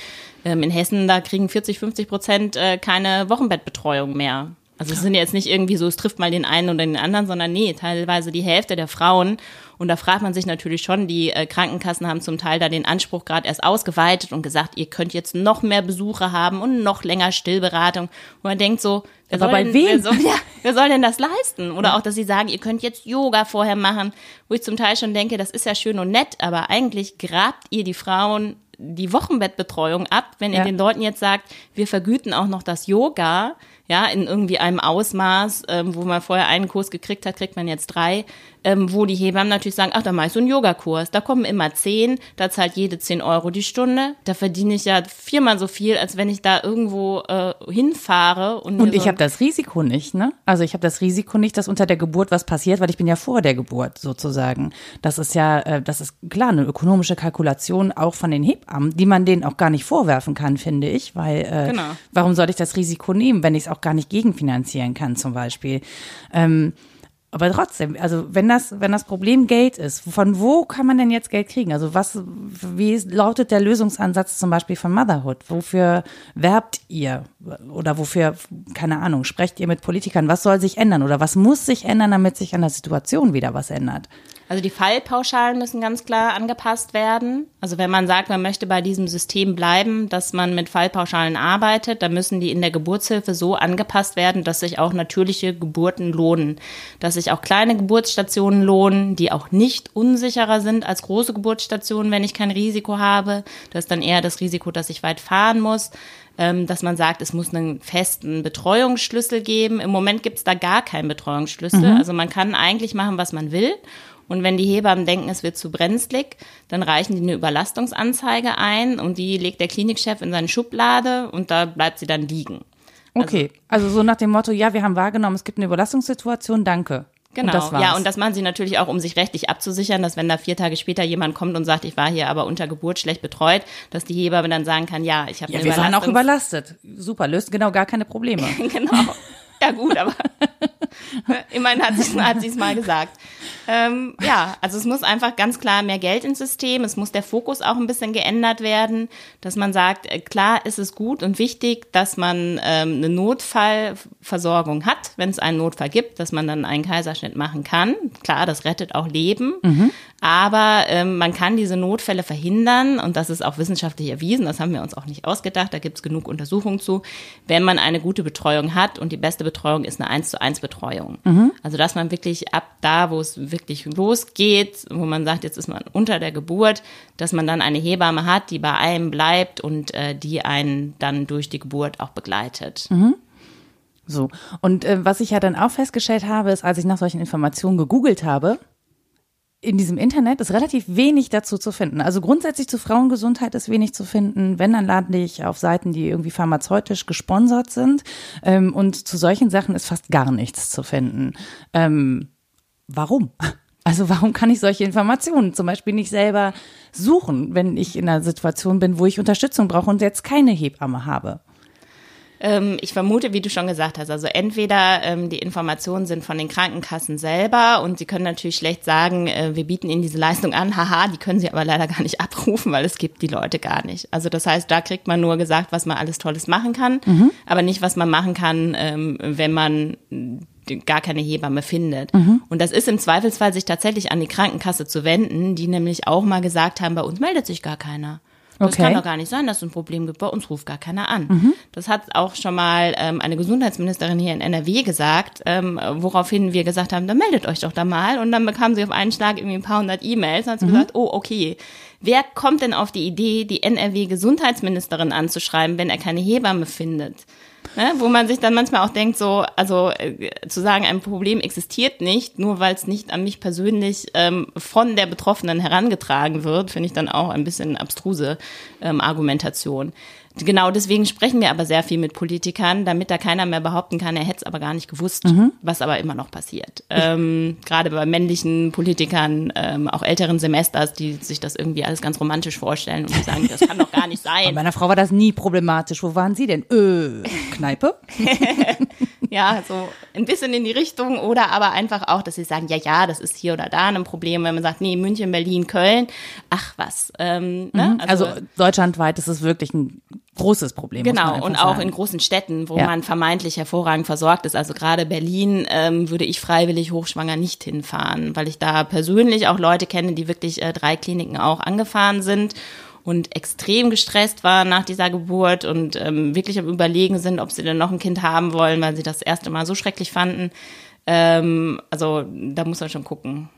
ähm, in Hessen, da kriegen 40, 50 Prozent äh, keine Wochenbettbetreuung mehr. Also es sind jetzt nicht irgendwie so, es trifft mal den einen oder den anderen, sondern nee, teilweise die Hälfte der Frauen. Und da fragt man sich natürlich schon, die äh, Krankenkassen haben zum Teil da den Anspruch gerade erst ausgeweitet und gesagt, ihr könnt jetzt noch mehr Besuche haben und noch länger Stillberatung. Und man denkt so, wer soll, bei denn, wem? Wer, soll, ja, wer soll denn das leisten? Oder auch, dass sie sagen, ihr könnt jetzt Yoga vorher machen, wo ich zum Teil schon denke, das ist ja schön und nett, aber eigentlich grabt ihr die Frauen die Wochenbettbetreuung ab, wenn ihr ja. den Leuten jetzt sagt, wir vergüten auch noch das Yoga, ja, in irgendwie einem Ausmaß, ähm, wo man vorher einen Kurs gekriegt hat, kriegt man jetzt drei, ähm, wo die Hebammen natürlich sagen, ach, da mache ich so einen Yogakurs, da kommen immer zehn, da zahlt jede zehn Euro die Stunde, da verdiene ich ja viermal so viel, als wenn ich da irgendwo äh, hinfahre. Und, und ich so habe das Risiko nicht, ne? Also ich habe das Risiko nicht, dass unter der Geburt was passiert, weil ich bin ja vor der Geburt sozusagen. Das ist ja, äh, das ist klar eine ökonomische Kalkulation auch von den Hebammen, die man denen auch gar nicht vorwerfen kann, finde ich, weil äh, genau. warum soll ich das Risiko nehmen, wenn ich es auch gar nicht gegenfinanzieren kann zum Beispiel? Ähm, Aber trotzdem, also wenn das, wenn das Problem Geld ist, von wo kann man denn jetzt Geld kriegen? Also was, wie lautet der Lösungsansatz zum Beispiel von Motherhood? Wofür werbt ihr? Oder wofür, keine Ahnung, sprecht ihr mit Politikern? Was soll sich ändern? Oder was muss sich ändern, damit sich an der Situation wieder was ändert? Also die Fallpauschalen müssen ganz klar angepasst werden. Also wenn man sagt, man möchte bei diesem System bleiben, dass man mit Fallpauschalen arbeitet, dann müssen die in der Geburtshilfe so angepasst werden, dass sich auch natürliche Geburten lohnen, dass sich auch kleine Geburtsstationen lohnen, die auch nicht unsicherer sind als große Geburtsstationen, wenn ich kein Risiko habe. Das ist dann eher das Risiko, dass ich weit fahren muss ähm, dass man sagt, es muss einen festen Betreuungsschlüssel geben. Im Moment gibt es da gar keinen Betreuungsschlüssel. Mhm. Also man kann eigentlich machen, was man will. Und wenn die Hebammen denken, es wird zu brenzlig, dann reichen die eine Überlastungsanzeige ein und die legt der Klinikchef in seine Schublade und da bleibt sie dann liegen. Okay, also, also so nach dem Motto, ja, wir haben wahrgenommen, es gibt eine Überlastungssituation, danke. Genau, und ja, und das machen sie natürlich auch, um sich rechtlich abzusichern, dass wenn da vier Tage später jemand kommt und sagt, ich war hier aber unter Geburt schlecht betreut, dass die Hebamme dann sagen kann, ja, ich habe ja, wir waren auch überlastet. Super, löst genau gar keine Probleme. genau. Ja gut, aber immerhin hat sie hat es mal gesagt. Ähm, ja, also es muss einfach ganz klar mehr Geld ins System. Es muss der Fokus auch ein bisschen geändert werden, dass man sagt, äh, klar ist es gut und wichtig, dass man ähm, eine Notfallversorgung hat, wenn es einen Notfall gibt, dass man dann einen Kaiserschnitt machen kann. Klar, das rettet auch Leben. Mhm. Aber ähm, man kann diese Notfälle verhindern und das ist auch wissenschaftlich erwiesen. Das haben wir uns auch nicht ausgedacht. Da gibt es genug Untersuchungen zu, wenn man eine gute Betreuung hat und die beste Betreuung ist eine 1 zu 1 Betreuung. Mhm. Also dass man wirklich ab da, wo es wirklich losgeht, wo man sagt, jetzt ist man unter der Geburt, dass man dann eine Hebamme hat, die bei einem bleibt und äh, die einen dann durch die Geburt auch begleitet. Mhm. So. Und äh, was ich ja dann auch festgestellt habe, ist, als ich nach solchen Informationen gegoogelt habe, in diesem Internet ist relativ wenig dazu zu finden. Also grundsätzlich zu Frauengesundheit ist wenig zu finden. Wenn, dann lade ich auf Seiten, die irgendwie pharmazeutisch gesponsert sind. Ähm, und zu solchen Sachen ist fast gar nichts zu finden. Ähm, warum? Also warum kann ich solche Informationen zum Beispiel nicht selber suchen, wenn ich in einer Situation bin, wo ich Unterstützung brauche und jetzt keine Hebamme habe? Ähm, ich vermute, wie du schon gesagt hast, also entweder ähm, die Informationen sind von den Krankenkassen selber und sie können natürlich schlecht sagen, äh, wir bieten ihnen diese Leistung an, haha, die können sie aber leider gar nicht abrufen, weil es gibt die Leute gar nicht. Also das heißt, da kriegt man nur gesagt, was man alles Tolles machen kann, mhm. aber nicht, was man machen kann, ähm, wenn man gar keine Hebamme findet. Mhm. Und das ist im Zweifelsfall, sich tatsächlich an die Krankenkasse zu wenden, die nämlich auch mal gesagt haben, bei uns meldet sich gar keiner. Das okay. kann doch gar nicht sein, dass es ein Problem gibt. Bei uns ruft gar keiner an. Mhm. Das hat auch schon mal ähm, eine Gesundheitsministerin hier in NRW gesagt, ähm, woraufhin wir gesagt haben, dann meldet euch doch da mal. Und dann bekamen sie auf einen Schlag irgendwie ein paar hundert E-Mails und hat sie mhm. gesagt, oh, okay. Wer kommt denn auf die Idee, die NRW-Gesundheitsministerin anzuschreiben, wenn er keine Hebamme findet? Ne? Wo man sich dann manchmal auch denkt, so, also äh, zu sagen, ein Problem existiert nicht, nur weil es nicht an mich persönlich ähm, von der Betroffenen herangetragen wird, finde ich dann auch ein bisschen abstruse ähm, Argumentation. Genau deswegen sprechen wir aber sehr viel mit Politikern, damit da keiner mehr behaupten kann, er hätte es aber gar nicht gewusst, mhm. was aber immer noch passiert. Ähm, Gerade bei männlichen Politikern, ähm, auch älteren Semesters, die sich das irgendwie alles ganz romantisch vorstellen und sagen, das kann doch gar nicht sein. Bei meiner Frau war das nie problematisch. Wo waren Sie denn? Äh, Kneipe? ja, so ein bisschen in die Richtung oder aber einfach auch, dass sie sagen, ja, ja, das ist hier oder da ein Problem, wenn man sagt, nee, München, Berlin, Köln, ach was. Ähm, ne? Mhm. also, also deutschlandweit ist es wirklich ein großes Problem. Genau, und auch in großen Städten, wo ja. man vermeintlich hervorragend versorgt ist. Also gerade Berlin ähm, würde ich freiwillig hochschwanger nicht hinfahren, weil ich da persönlich auch Leute kenne, die wirklich äh, drei Kliniken auch angefahren sind und extrem gestresst waren nach dieser Geburt und ähm, wirklich am Überlegen sind, ob sie denn noch ein Kind haben wollen, weil sie das erste Mal so schrecklich fanden. Ähm, also da muss man schon gucken.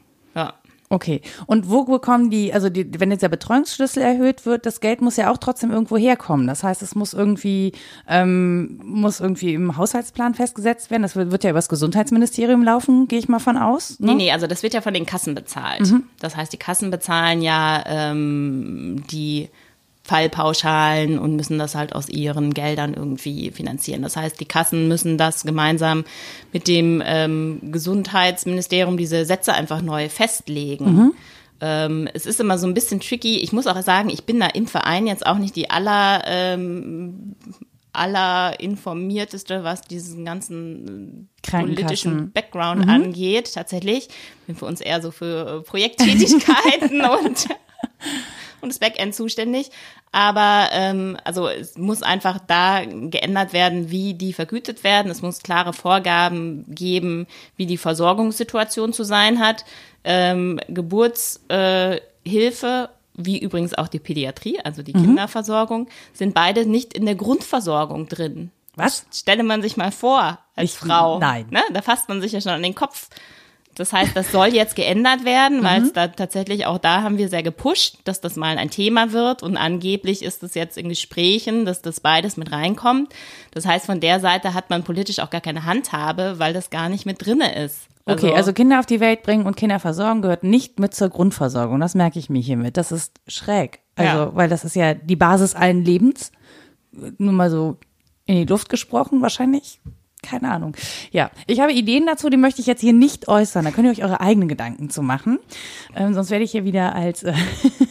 Okay. Und wo bekommen die, also die, wenn jetzt der Betreuungsschlüssel erhöht wird, das Geld muss ja auch trotzdem irgendwo herkommen. Das heißt, es muss irgendwie, ähm, muss irgendwie im Haushaltsplan festgesetzt werden. Das wird, wird ja über das Gesundheitsministerium laufen, gehe ich mal von aus. Ne? Nee, nee, also das wird ja von den Kassen bezahlt. Mhm. Das heißt, die Kassen bezahlen ja ähm, die Fallpauschalen und müssen das halt aus ihren Geldern irgendwie finanzieren. Das heißt, die Kassen müssen das gemeinsam mit dem ähm, Gesundheitsministerium diese Sätze einfach neu festlegen. Mhm. Ähm, es ist immer so ein bisschen tricky. Ich muss auch sagen, ich bin da im Verein jetzt auch nicht die aller ähm, allerinformierteste, was diesen ganzen politischen Background angeht, tatsächlich. Bin für uns eher so für äh, Projekttätigkeiten und und das Backend zuständig. Aber ähm, also es muss einfach da geändert werden, wie die vergütet werden. Es muss klare Vorgaben geben, wie die Versorgungssituation zu sein hat. Ähm, Geburtshilfe äh, wie übrigens auch die Pädiatrie, also die Kinderversorgung, sind beide nicht in der Grundversorgung drin. Was? Stelle man sich mal vor als Ich- Frau. nein. Ne? Da fasst man sich ja schon an den Kopf. Das heißt, das soll jetzt geändert werden, weil es da tatsächlich auch da haben wir sehr gepusht, dass das mal ein Thema wird und angeblich ist es jetzt in Gesprächen, dass das beides mit reinkommt. Das heißt, von der Seite hat man politisch auch gar keine Handhabe, weil das gar nicht mit drinne ist. Okay, also Kinder auf die Welt bringen und Kinder versorgen gehört nicht mit zur Grundversorgung. Das merke ich mir hiermit. Das ist schräg. Also, Ja. weil das ist ja die Basis allen Lebens. Nur mal so in die Luft gesprochen, wahrscheinlich. Keine Ahnung. Ja, ich habe Ideen dazu, die möchte ich jetzt hier nicht äußern. Da könnt ihr euch eure eigenen Gedanken zu machen. Ähm, sonst werde ich hier wieder als. Äh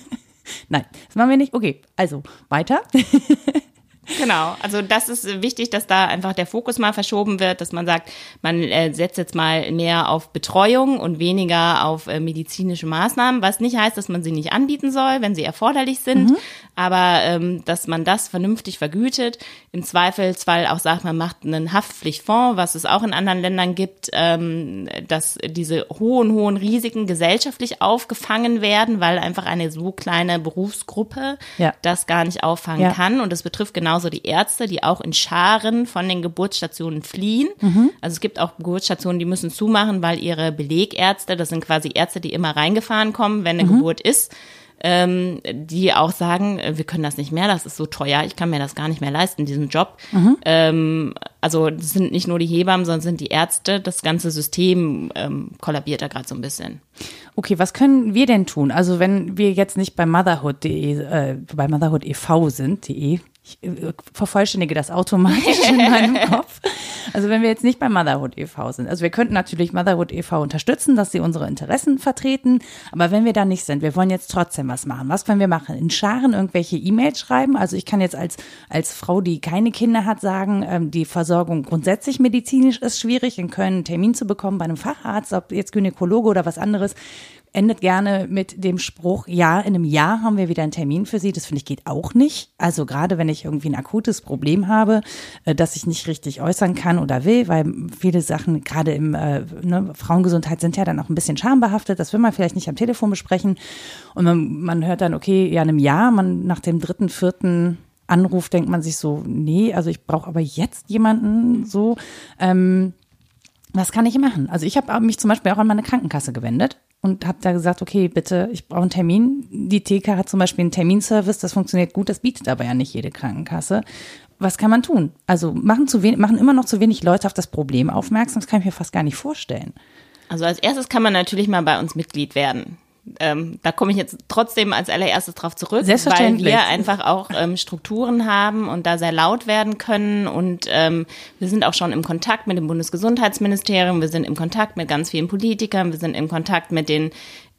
Nein, das machen wir nicht. Okay, also weiter. Genau, also das ist wichtig, dass da einfach der Fokus mal verschoben wird, dass man sagt, man äh, setzt jetzt mal mehr auf Betreuung und weniger auf äh, medizinische Maßnahmen, was nicht heißt, dass man sie nicht anbieten soll, wenn sie erforderlich sind, aber ähm, dass man das vernünftig vergütet, im Zweifelsfall auch sagt, man macht einen Haftpflichtfonds, was es auch in anderen Ländern gibt, ähm, dass diese hohen, hohen Risiken gesellschaftlich aufgefangen werden, weil einfach eine so kleine Berufsgruppe Ja. das gar nicht auffangen Ja. kann. Und das betrifft genauso die Ärzte, die auch in Scharen von den Geburtsstationen fliehen. Mhm. Also es gibt auch Geburtsstationen, die müssen zumachen, weil ihre Belegärzte, das sind quasi Ärzte, die immer reingefahren kommen, wenn eine Mhm. Geburt ist, ähm, die auch sagen, äh, wir können das nicht mehr, das ist so teuer, ich kann mir das gar nicht mehr leisten, diesen Job. Mhm. Ähm, also das sind nicht nur die Hebammen, sondern sind die Ärzte. Das ganze System ähm, kollabiert da gerade so ein bisschen. Okay, was können wir denn tun? Also wenn wir jetzt nicht bei motherhood.de, äh, bei motherhood e.v. sind, de, ich äh, vervollständige das automatisch in meinem Kopf. Also wenn wir jetzt nicht bei Motherhood e.V. sind, also wir könnten natürlich Motherhood e.V. unterstützen, dass sie unsere Interessen vertreten, aber wenn wir da nicht sind, wir wollen jetzt trotzdem was machen. Was können wir machen? In Scharen irgendwelche E-Mails schreiben? Also ich kann jetzt als, als Frau, die keine Kinder hat, sagen, ähm, die Versorgung grundsätzlich medizinisch ist schwierig, in Köln einen Termin zu bekommen bei einem Facharzt, ob jetzt Gynäkologe oder was anderes endet gerne mit dem Spruch, ja, in einem Jahr haben wir wieder einen Termin für Sie. Das finde ich geht auch nicht. Also gerade wenn ich irgendwie ein akutes Problem habe, äh, das ich nicht richtig äußern kann oder will, weil viele Sachen gerade im äh, ne, Frauengesundheit sind ja dann auch ein bisschen schambehaftet. Das will man vielleicht nicht am Telefon besprechen. Und man, man hört dann, okay, ja, in einem Jahr, man nach dem dritten, vierten Anruf denkt man sich so, nee, also ich brauche aber jetzt jemanden so. Ähm, was kann ich machen? Also ich habe mich zum Beispiel auch an meine Krankenkasse gewendet und habe da gesagt, okay, bitte, ich brauche einen Termin. Die TK hat zum Beispiel einen Terminservice, das funktioniert gut, das bietet aber ja nicht jede Krankenkasse. Was kann man tun? Also machen, zu wenig, machen immer noch zu wenig Leute auf das Problem aufmerksam, das kann ich mir fast gar nicht vorstellen. Also als erstes kann man natürlich mal bei uns Mitglied werden. Ähm, da komme ich jetzt trotzdem als allererstes drauf zurück, weil wir einfach auch ähm, Strukturen haben und da sehr laut werden können. Und ähm, wir sind auch schon im Kontakt mit dem Bundesgesundheitsministerium, wir sind im Kontakt mit ganz vielen Politikern, wir sind im Kontakt mit den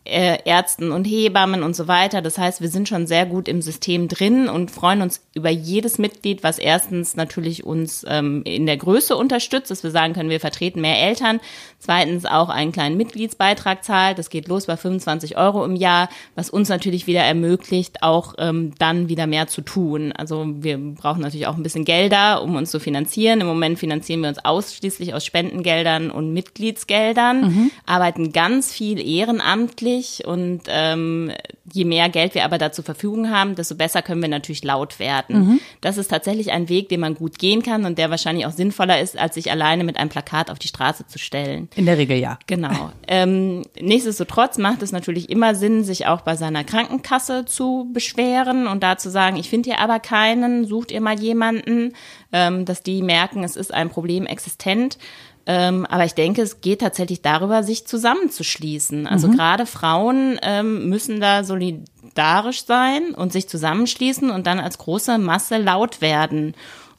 äh, Ärzten und Hebammen und so weiter. Das heißt, wir sind schon sehr gut im System drin und freuen uns über jedes Mitglied, was erstens natürlich uns ähm, in der Größe unterstützt, dass wir sagen können, wir vertreten mehr Eltern. Zweitens auch einen kleinen Mitgliedsbeitrag zahlt. Das geht los bei 25 Euro im Jahr, was uns natürlich wieder ermöglicht, auch ähm, dann wieder mehr zu tun. Also wir brauchen natürlich auch ein bisschen Gelder, um uns zu finanzieren. Im Moment finanzieren wir uns ausschließlich aus Spendengeldern und Mitgliedsgeldern, arbeiten ganz viel ehrenamtlich und ähm, je mehr Geld wir aber da zur Verfügung haben, desto besser können wir natürlich laut werden. Das ist tatsächlich ein Weg, den man gut gehen kann und der wahrscheinlich auch sinnvoller ist, als sich alleine mit einem Plakat auf die Straße zu stellen. In der Regel ja. Genau. Ähm, nichtsdestotrotz macht es natürlich immer Sinn, sich auch bei seiner Krankenkasse zu beschweren und da zu sagen, ich finde hier aber keinen, sucht ihr mal jemanden, ähm, dass die merken, es ist ein Problem existent. Ähm, aber ich denke, es geht tatsächlich darüber, sich zusammenzuschließen. Also gerade Frauen ähm, müssen da solidarisch sein und sich zusammenschließen und dann als große Masse laut werden.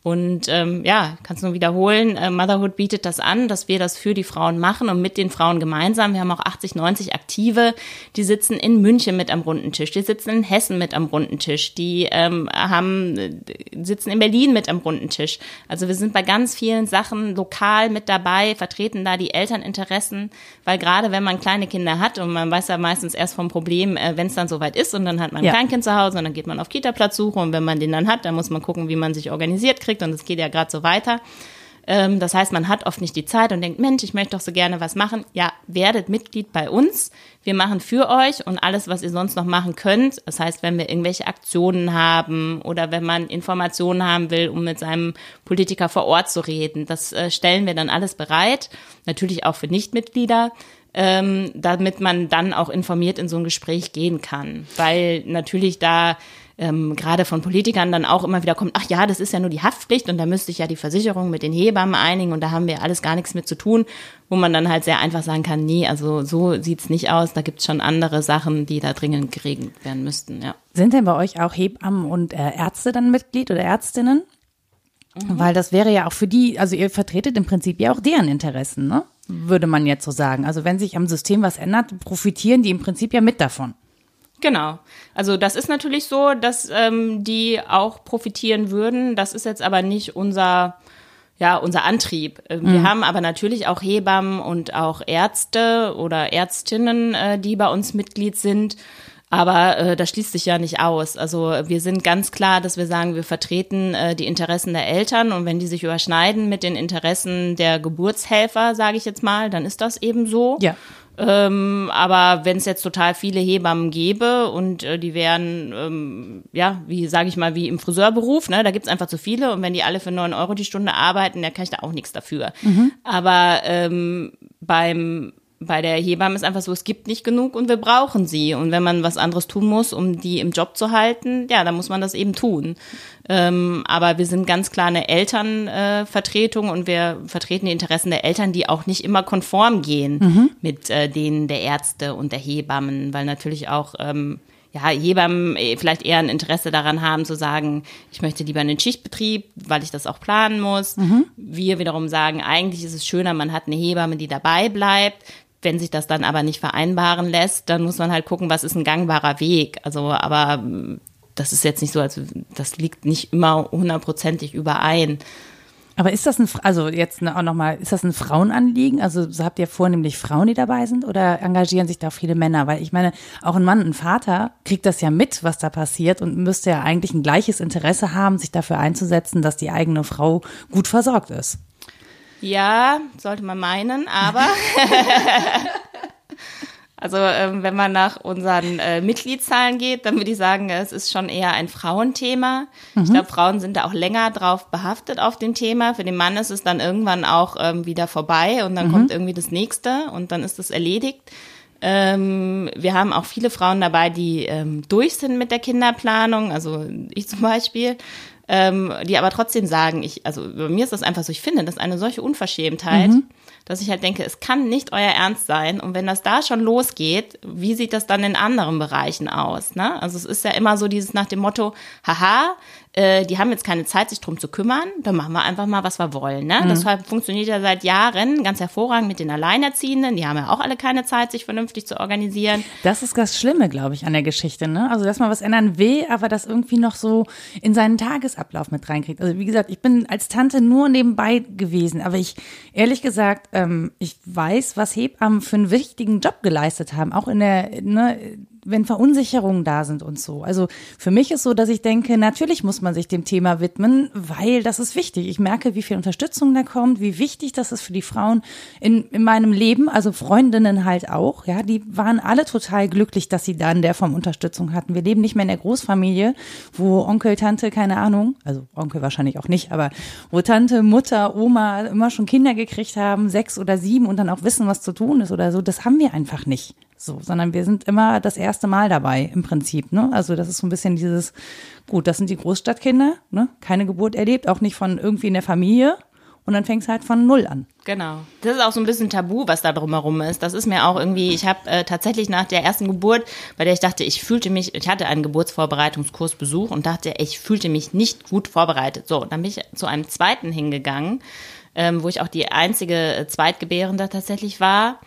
Und ähm, ja, kannst nur wiederholen, äh, Motherhood bietet das an, dass wir das für die Frauen machen und mit den Frauen gemeinsam. Wir haben auch 80, 90 Aktive, die sitzen in München mit am runden Tisch, die sitzen in Hessen mit am runden Tisch, die ähm, haben, äh, sitzen in Berlin mit am runden Tisch. Also wir sind bei ganz vielen Sachen lokal mit dabei, vertreten da die Elterninteressen, weil gerade wenn man kleine Kinder hat und man weiß ja meistens erst vom Problem, äh, wenn es dann soweit ist und dann hat man ein ja. Kleinkind zu Hause und dann geht man auf Kita-Platzsuche und wenn man den dann hat, dann muss man gucken, wie man sich organisiert kriegt und es geht ja gerade so weiter. Ähm, das heißt, man hat oft nicht die Zeit und denkt, Mensch, ich möchte doch so gerne was machen. Ja, werdet Mitglied bei uns. Wir machen für euch und alles, was ihr sonst noch machen könnt. Das heißt, wenn wir irgendwelche Aktionen haben oder wenn man Informationen haben will, um mit seinem Politiker vor Ort zu reden, das äh, stellen wir dann alles bereit. Natürlich auch für Nichtmitglieder. Ähm, damit man dann auch informiert in so ein Gespräch gehen kann. Weil natürlich da ähm, gerade von Politikern dann auch immer wieder kommt, ach ja, das ist ja nur die Haftpflicht und da müsste ich ja die Versicherung mit den Hebammen einigen und da haben wir alles gar nichts mit zu tun, wo man dann halt sehr einfach sagen kann, nee, also so sieht's nicht aus, da gibt's schon andere Sachen, die da dringend geregelt werden müssten, ja. Sind denn bei euch auch Hebammen und äh, Ärzte dann Mitglied oder Ärztinnen? Mhm. Weil das wäre ja auch für die, also ihr vertretet im Prinzip ja auch deren Interessen, ne? Würde man jetzt so sagen. Also wenn sich am System was ändert, profitieren die im Prinzip ja mit davon. Genau. Also das ist natürlich so, dass ähm, die auch profitieren würden. Das ist jetzt aber nicht unser ja, unser Antrieb. Ähm, wir mhm. haben aber natürlich auch Hebammen und auch Ärzte oder Ärztinnen, äh, die bei uns Mitglied sind. Aber äh, das schließt sich ja nicht aus. Also wir sind ganz klar, dass wir sagen, wir vertreten äh, die Interessen der Eltern und wenn die sich überschneiden mit den Interessen der Geburtshelfer, sage ich jetzt mal, dann ist das eben so. Ja. Ähm, aber wenn es jetzt total viele Hebammen gäbe und äh, die wären, ähm, ja, wie sage ich mal, wie im Friseurberuf, ne, da gibt's einfach zu viele und wenn die alle für neun Euro die Stunde arbeiten, dann kann ich da auch nichts dafür. Mhm. Aber ähm, beim bei der Hebamme ist einfach so, es gibt nicht genug und wir brauchen sie. Und wenn man was anderes tun muss, um die im Job zu halten, ja, dann muss man das eben tun. Ähm, aber wir sind ganz klar eine Elternvertretung äh, und wir vertreten die Interessen der Eltern, die auch nicht immer konform gehen mhm. mit äh, denen der Ärzte und der Hebammen, weil natürlich auch ähm, ja, Hebammen äh, vielleicht eher ein Interesse daran haben zu sagen, ich möchte lieber einen Schichtbetrieb, weil ich das auch planen muss. Mhm. Wir wiederum sagen, eigentlich ist es schöner, man hat eine Hebamme, die dabei bleibt. Wenn sich das dann aber nicht vereinbaren lässt, dann muss man halt gucken, was ist ein gangbarer Weg. Also, aber mm, das ist jetzt nicht so, als das liegt nicht immer hundertprozentig überein. Aber ist das ein, also jetzt auch nochmal, ist das ein Frauenanliegen? Also habt ihr vornehmlich Frauen, die dabei sind oder engagieren sich da viele Männer? Weil ich meine, auch ein Mann, ein Vater kriegt das ja mit, was da passiert und müsste ja eigentlich ein gleiches Interesse haben, sich dafür einzusetzen, dass die eigene Frau gut versorgt ist. Ja, sollte man meinen, aber also ähm, wenn man nach unseren äh, Mitgliedszahlen geht, dann würde ich sagen, es ist schon eher ein Frauenthema. Mhm. Ich glaube, Frauen sind da auch länger drauf behaftet auf dem Thema. Für den Mann ist es dann irgendwann auch ähm, wieder vorbei und dann mhm. kommt irgendwie das nächste und dann ist es erledigt. Ähm, wir haben auch viele Frauen dabei, die ähm, durch sind mit der Kinderplanung, also ich zum Beispiel ähm, die aber trotzdem sagen, ich, also bei mir ist das einfach so, ich finde das ist eine solche Unverschämtheit, mhm. dass ich halt denke, es kann nicht euer Ernst sein. Und wenn das da schon losgeht, wie sieht das dann in anderen Bereichen aus? Ne? Also es ist ja immer so dieses nach dem Motto, haha, äh, die haben jetzt keine Zeit, sich drum zu kümmern, dann machen wir einfach mal, was wir wollen. Ne? Mhm. Das funktioniert ja seit Jahren ganz hervorragend mit den Alleinerziehenden. Die haben ja auch alle keine Zeit, sich vernünftig zu organisieren. Das ist das Schlimme, glaube ich, an der Geschichte. Ne? Also, dass man was ändern will, aber das irgendwie noch so in seinen Tagesablauf mit reinkriegt. Also, wie gesagt, ich bin als Tante nur nebenbei gewesen, aber ich, ehrlich gesagt, ähm, ich weiß, was Hebammen für einen wichtigen Job geleistet haben, auch in der, ne, wenn Verunsicherungen da sind und so. Also für mich ist so, dass ich denke, natürlich muss man sich dem Thema widmen, weil das ist wichtig. Ich merke, wie viel Unterstützung da kommt, wie wichtig das ist für die Frauen in, in meinem Leben, also Freundinnen halt auch. Ja, die waren alle total glücklich, dass sie da in der Form Unterstützung hatten. Wir leben nicht mehr in der Großfamilie, wo Onkel, Tante, keine Ahnung, also Onkel wahrscheinlich auch nicht, aber wo Tante, Mutter, Oma immer schon Kinder gekriegt haben, sechs oder sieben und dann auch wissen, was zu tun ist oder so. Das haben wir einfach nicht. So, sondern wir sind immer das erste Mal dabei im Prinzip. Ne? Also das ist so ein bisschen dieses, gut, das sind die Großstadtkinder, ne? keine Geburt erlebt, auch nicht von irgendwie in der Familie. und dann fängst du halt von Null an. Genau. Das ist auch so ein bisschen Tabu, was da drumherum ist. Das ist mir auch irgendwie, ich habe äh, tatsächlich nach der ersten Geburt, bei der ich dachte, ich fühlte mich, ich hatte einen Geburtsvorbereitungskurs besucht und dachte, ich fühlte mich nicht gut vorbereitet. So, dann bin ich zu einem zweiten hingegangen, ähm, wo ich auch die einzige Zweitgebärende tatsächlich war.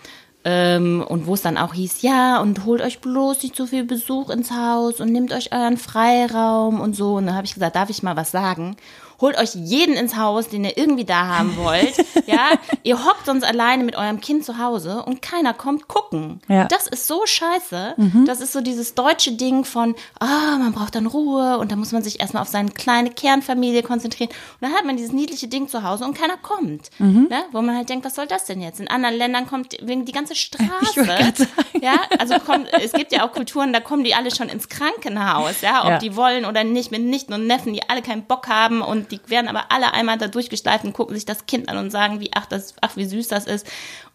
Ähm, und wo es dann auch hieß, ja, und holt euch bloß nicht zu viel Besuch ins Haus und nehmt euch euren Freiraum und so. Und dann habe ich gesagt, darf ich mal was sagen? Holt euch jeden ins Haus, den ihr irgendwie da haben wollt. ja, ihr hockt sonst alleine mit eurem Kind zu Hause und keiner kommt gucken. Ja. Das ist so scheiße. Mhm. Das ist so dieses deutsche Ding von, ah, man braucht dann Ruhe und da muss man sich erstmal auf seine kleine Kernfamilie konzentrieren. Und dann hat man dieses niedliche Ding zu Hause und keiner kommt. Mhm. Ne? Wo man halt denkt, was soll das denn jetzt? In anderen Ländern kommt wegen die ganze Straße. Ja, also kommt, es gibt ja auch Kulturen, da kommen die alle schon ins Krankenhaus, ja, ob ja. die wollen oder nicht, mit Nichten und Neffen, die alle keinen Bock haben und die werden aber alle einmal da durchgeschleift und gucken sich das Kind an und sagen, wie, ach, das, ach, wie süß das ist.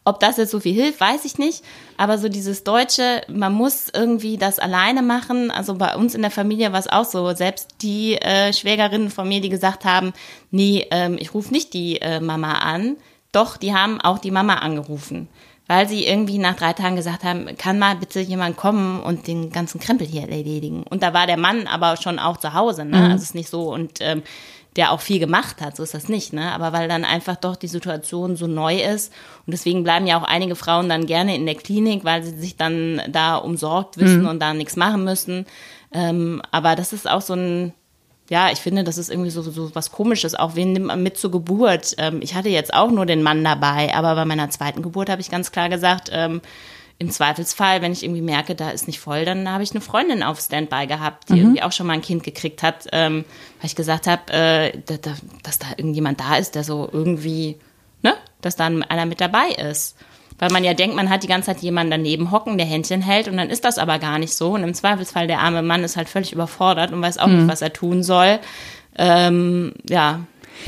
Ob das jetzt so viel hilft, weiß ich nicht. Aber so dieses Deutsche, man muss irgendwie das alleine machen. Also bei uns in der Familie war es auch so. Selbst die äh, Schwägerinnen von mir, die gesagt haben, nee, ähm, ich rufe nicht die äh, Mama an. Doch, die haben auch die Mama angerufen weil sie irgendwie nach drei Tagen gesagt haben, kann mal bitte jemand kommen und den ganzen Krempel hier erledigen. Und da war der Mann aber schon auch zu Hause, ne? Mhm. Also es ist nicht so und ähm, der auch viel gemacht hat, so ist das nicht, ne? Aber weil dann einfach doch die Situation so neu ist und deswegen bleiben ja auch einige Frauen dann gerne in der Klinik, weil sie sich dann da umsorgt wissen mhm. und da nichts machen müssen. Ähm, aber das ist auch so ein, ja, ich finde, das ist irgendwie so, so was Komisches. Auch wen nimmt man mit zur Geburt? Ähm, ich hatte jetzt auch nur den Mann dabei, aber bei meiner zweiten Geburt habe ich ganz klar gesagt, ähm, im Zweifelsfall, wenn ich irgendwie merke, da ist nicht voll, dann habe ich eine Freundin auf Standby gehabt, die mhm. irgendwie auch schon mal ein Kind gekriegt hat, ähm, weil ich gesagt habe, äh, da, da, dass da irgendjemand da ist, der so irgendwie, ne, dass da einer mit dabei ist. Weil man ja denkt, man hat die ganze Zeit jemanden daneben hocken, der Händchen hält und dann ist das aber gar nicht so. Und im Zweifelsfall, der arme Mann ist halt völlig überfordert und weiß auch mhm. nicht, was er tun soll. Ähm, ja,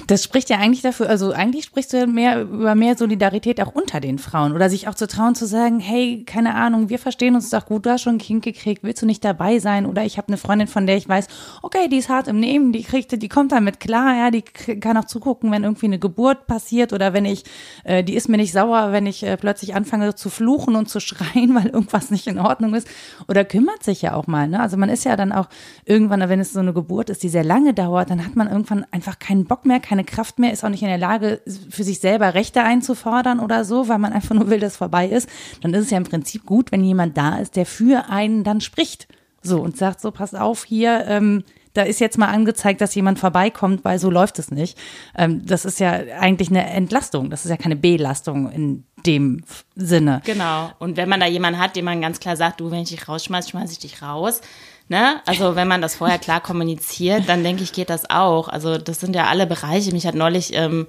das spricht ja eigentlich dafür, also eigentlich sprichst du ja mehr über mehr Solidarität auch unter den Frauen oder sich auch zu trauen zu sagen, hey, keine Ahnung, wir verstehen uns doch gut, du hast schon ein Kind gekriegt, willst du nicht dabei sein? Oder ich habe eine Freundin, von der ich weiß, okay, die ist hart im Nehmen, die kriegt, die kommt damit klar, ja, die kann auch zugucken, wenn irgendwie eine Geburt passiert oder wenn ich, äh, die ist mir nicht sauer, wenn ich äh, plötzlich anfange zu fluchen und zu schreien, weil irgendwas nicht in Ordnung ist. Oder kümmert sich ja auch mal, ne? Also man ist ja dann auch irgendwann, wenn es so eine Geburt ist, die sehr lange dauert, dann hat man irgendwann einfach keinen Bock mehr, keine Kraft mehr, ist auch nicht in der Lage, für sich selber Rechte einzufordern oder so, weil man einfach nur will, dass vorbei ist, dann ist es ja im Prinzip gut, wenn jemand da ist, der für einen dann spricht. So und sagt so, pass auf, hier, ähm, da ist jetzt mal angezeigt, dass jemand vorbeikommt, weil so läuft es nicht. Ähm, das ist ja eigentlich eine Entlastung. Das ist ja keine Belastung in dem Sinne. Genau. Und wenn man da jemanden hat, dem man ganz klar sagt, du, wenn ich dich rausschmeiß, schmeiß ich dich raus, Ne? Also wenn man das vorher klar kommuniziert, dann denke ich, geht das auch. Also das sind ja alle Bereiche. Mich hat neulich, ähm,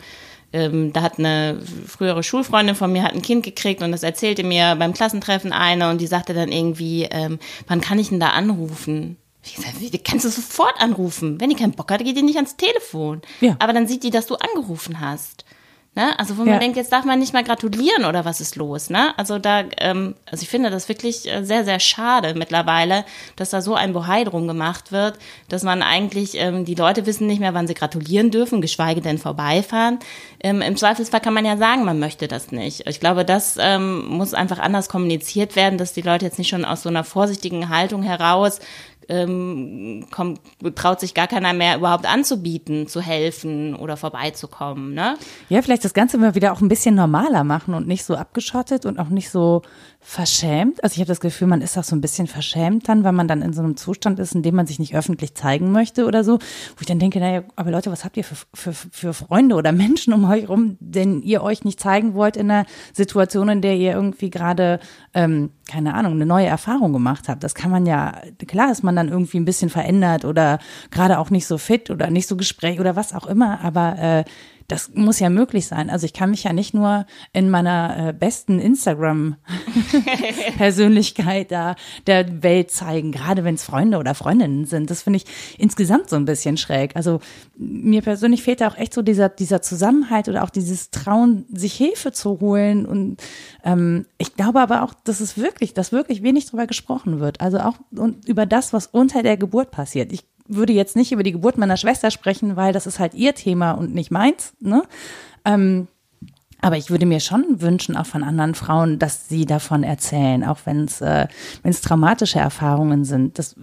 ähm, da hat eine frühere Schulfreundin von mir hat ein Kind gekriegt und das erzählte mir beim Klassentreffen eine und die sagte dann irgendwie, ähm, wann kann ich denn da anrufen? Ich gesagt, die kannst du sofort anrufen. Wenn die keinen Bock hat, geht die nicht ans Telefon. Ja. Aber dann sieht die, dass du angerufen hast. Ne? Also wo ja. man denkt, jetzt darf man nicht mal gratulieren oder was ist los? Ne? Also da, ähm, also ich finde das wirklich äh, sehr, sehr schade mittlerweile, dass da so ein Bohai drum gemacht wird, dass man eigentlich, ähm, die Leute wissen nicht mehr, wann sie gratulieren dürfen, geschweige denn vorbeifahren. Ähm, Im Zweifelsfall kann man ja sagen, man möchte das nicht. Ich glaube, das ähm, muss einfach anders kommuniziert werden, dass die Leute jetzt nicht schon aus so einer vorsichtigen Haltung heraus ähm, kommt, traut sich gar keiner mehr überhaupt anzubieten, zu helfen oder vorbeizukommen. Ne? Ja, vielleicht das Ganze mal wieder auch ein bisschen normaler machen und nicht so abgeschottet und auch nicht so verschämt. Also ich habe das Gefühl, man ist auch so ein bisschen verschämt dann, weil man dann in so einem Zustand ist, in dem man sich nicht öffentlich zeigen möchte oder so. Wo ich dann denke, naja, aber Leute, was habt ihr für, für, für Freunde oder Menschen um euch rum, denn ihr euch nicht zeigen wollt in einer Situation, in der ihr irgendwie gerade, ähm, keine Ahnung, eine neue Erfahrung gemacht habt. Das kann man ja, klar ist man dann irgendwie ein bisschen verändert oder gerade auch nicht so fit oder nicht so gespräch oder was auch immer, aber äh, das muss ja möglich sein. Also ich kann mich ja nicht nur in meiner äh, besten Instagram-Persönlichkeit da der Welt zeigen, gerade wenn es Freunde oder Freundinnen sind. Das finde ich insgesamt so ein bisschen schräg. Also mir persönlich fehlt da auch echt so dieser, dieser Zusammenhalt oder auch dieses Trauen, sich Hilfe zu holen. Und ähm, ich glaube aber auch, dass es wirklich, dass wirklich wenig drüber gesprochen wird. Also auch und über das, was unter der Geburt passiert. Ich würde jetzt nicht über die Geburt meiner Schwester sprechen, weil das ist halt ihr Thema und nicht meins. Ne? Ähm, aber ich würde mir schon wünschen, auch von anderen Frauen, dass sie davon erzählen, auch wenn es äh, wenn es traumatische Erfahrungen sind. Das,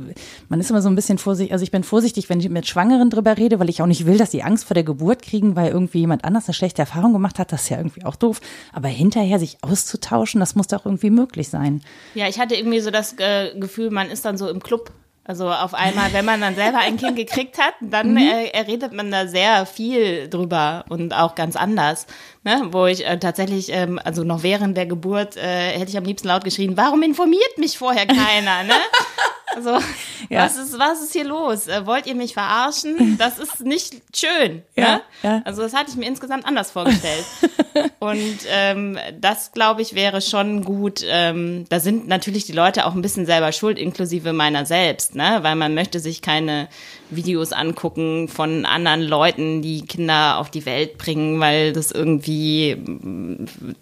man ist immer so ein bisschen vorsichtig, also ich bin vorsichtig, wenn ich mit Schwangeren drüber rede, weil ich auch nicht will, dass sie Angst vor der Geburt kriegen, weil irgendwie jemand anders eine schlechte Erfahrung gemacht hat. Das ist ja irgendwie auch doof. Aber hinterher sich auszutauschen, das muss doch irgendwie möglich sein. Ja, ich hatte irgendwie so das äh, Gefühl, man ist dann so im Club also auf einmal, wenn man dann selber ein Kind gekriegt hat, dann mhm. äh, redet man da sehr viel drüber und auch ganz anders. Ne? Wo ich äh, tatsächlich, ähm, also noch während der Geburt, äh, hätte ich am liebsten laut geschrien, warum informiert mich vorher keiner? ne? Also, ja. was, ist, was ist hier los? Äh, wollt ihr mich verarschen? Das ist nicht schön. Ja, ne? ja. Also, das hatte ich mir insgesamt anders vorgestellt. Und ähm, das, glaube ich, wäre schon gut. Ähm, da sind natürlich die Leute auch ein bisschen selber schuld, inklusive meiner selbst, ne? weil man möchte sich keine Videos angucken von anderen Leuten, die Kinder auf die Welt bringen, weil das irgendwie,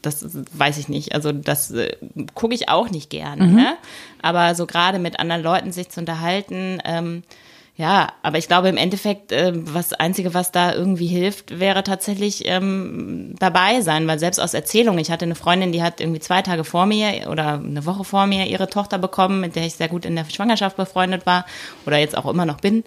das weiß ich nicht, also das äh, gucke ich auch nicht gerne. Mhm. Ne? Aber so gerade mit anderen Leuten sich zu unterhalten, ähm, ja, aber ich glaube im Endeffekt, äh, was Einzige, was da irgendwie hilft, wäre tatsächlich ähm, dabei sein, weil selbst aus Erzählungen, ich hatte eine Freundin, die hat irgendwie zwei Tage vor mir oder eine Woche vor mir ihre Tochter bekommen, mit der ich sehr gut in der Schwangerschaft befreundet war oder jetzt auch immer noch bin.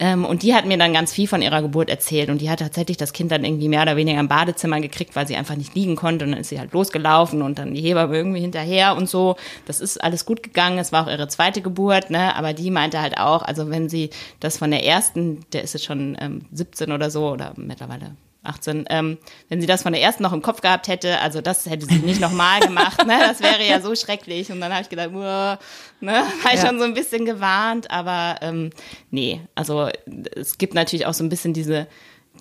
Ähm, und die hat mir dann ganz viel von ihrer Geburt erzählt. Und die hat tatsächlich das Kind dann irgendwie mehr oder weniger im Badezimmer gekriegt, weil sie einfach nicht liegen konnte. Und dann ist sie halt losgelaufen und dann die Hebamme irgendwie hinterher und so. Das ist alles gut gegangen. Es war auch ihre zweite Geburt, ne? Aber die meinte halt auch, also wenn sie das von der ersten, der ist jetzt schon ähm, 17 oder so oder mittlerweile 18, ähm, wenn sie das von der ersten noch im Kopf gehabt hätte, also das hätte sie nicht nochmal gemacht, ne? Das wäre ja so schrecklich. Und dann habe ich gedacht, Uah, ne, war ich ja. schon so ein bisschen gewarnt, aber ähm, nee, also es gibt natürlich auch so ein bisschen diese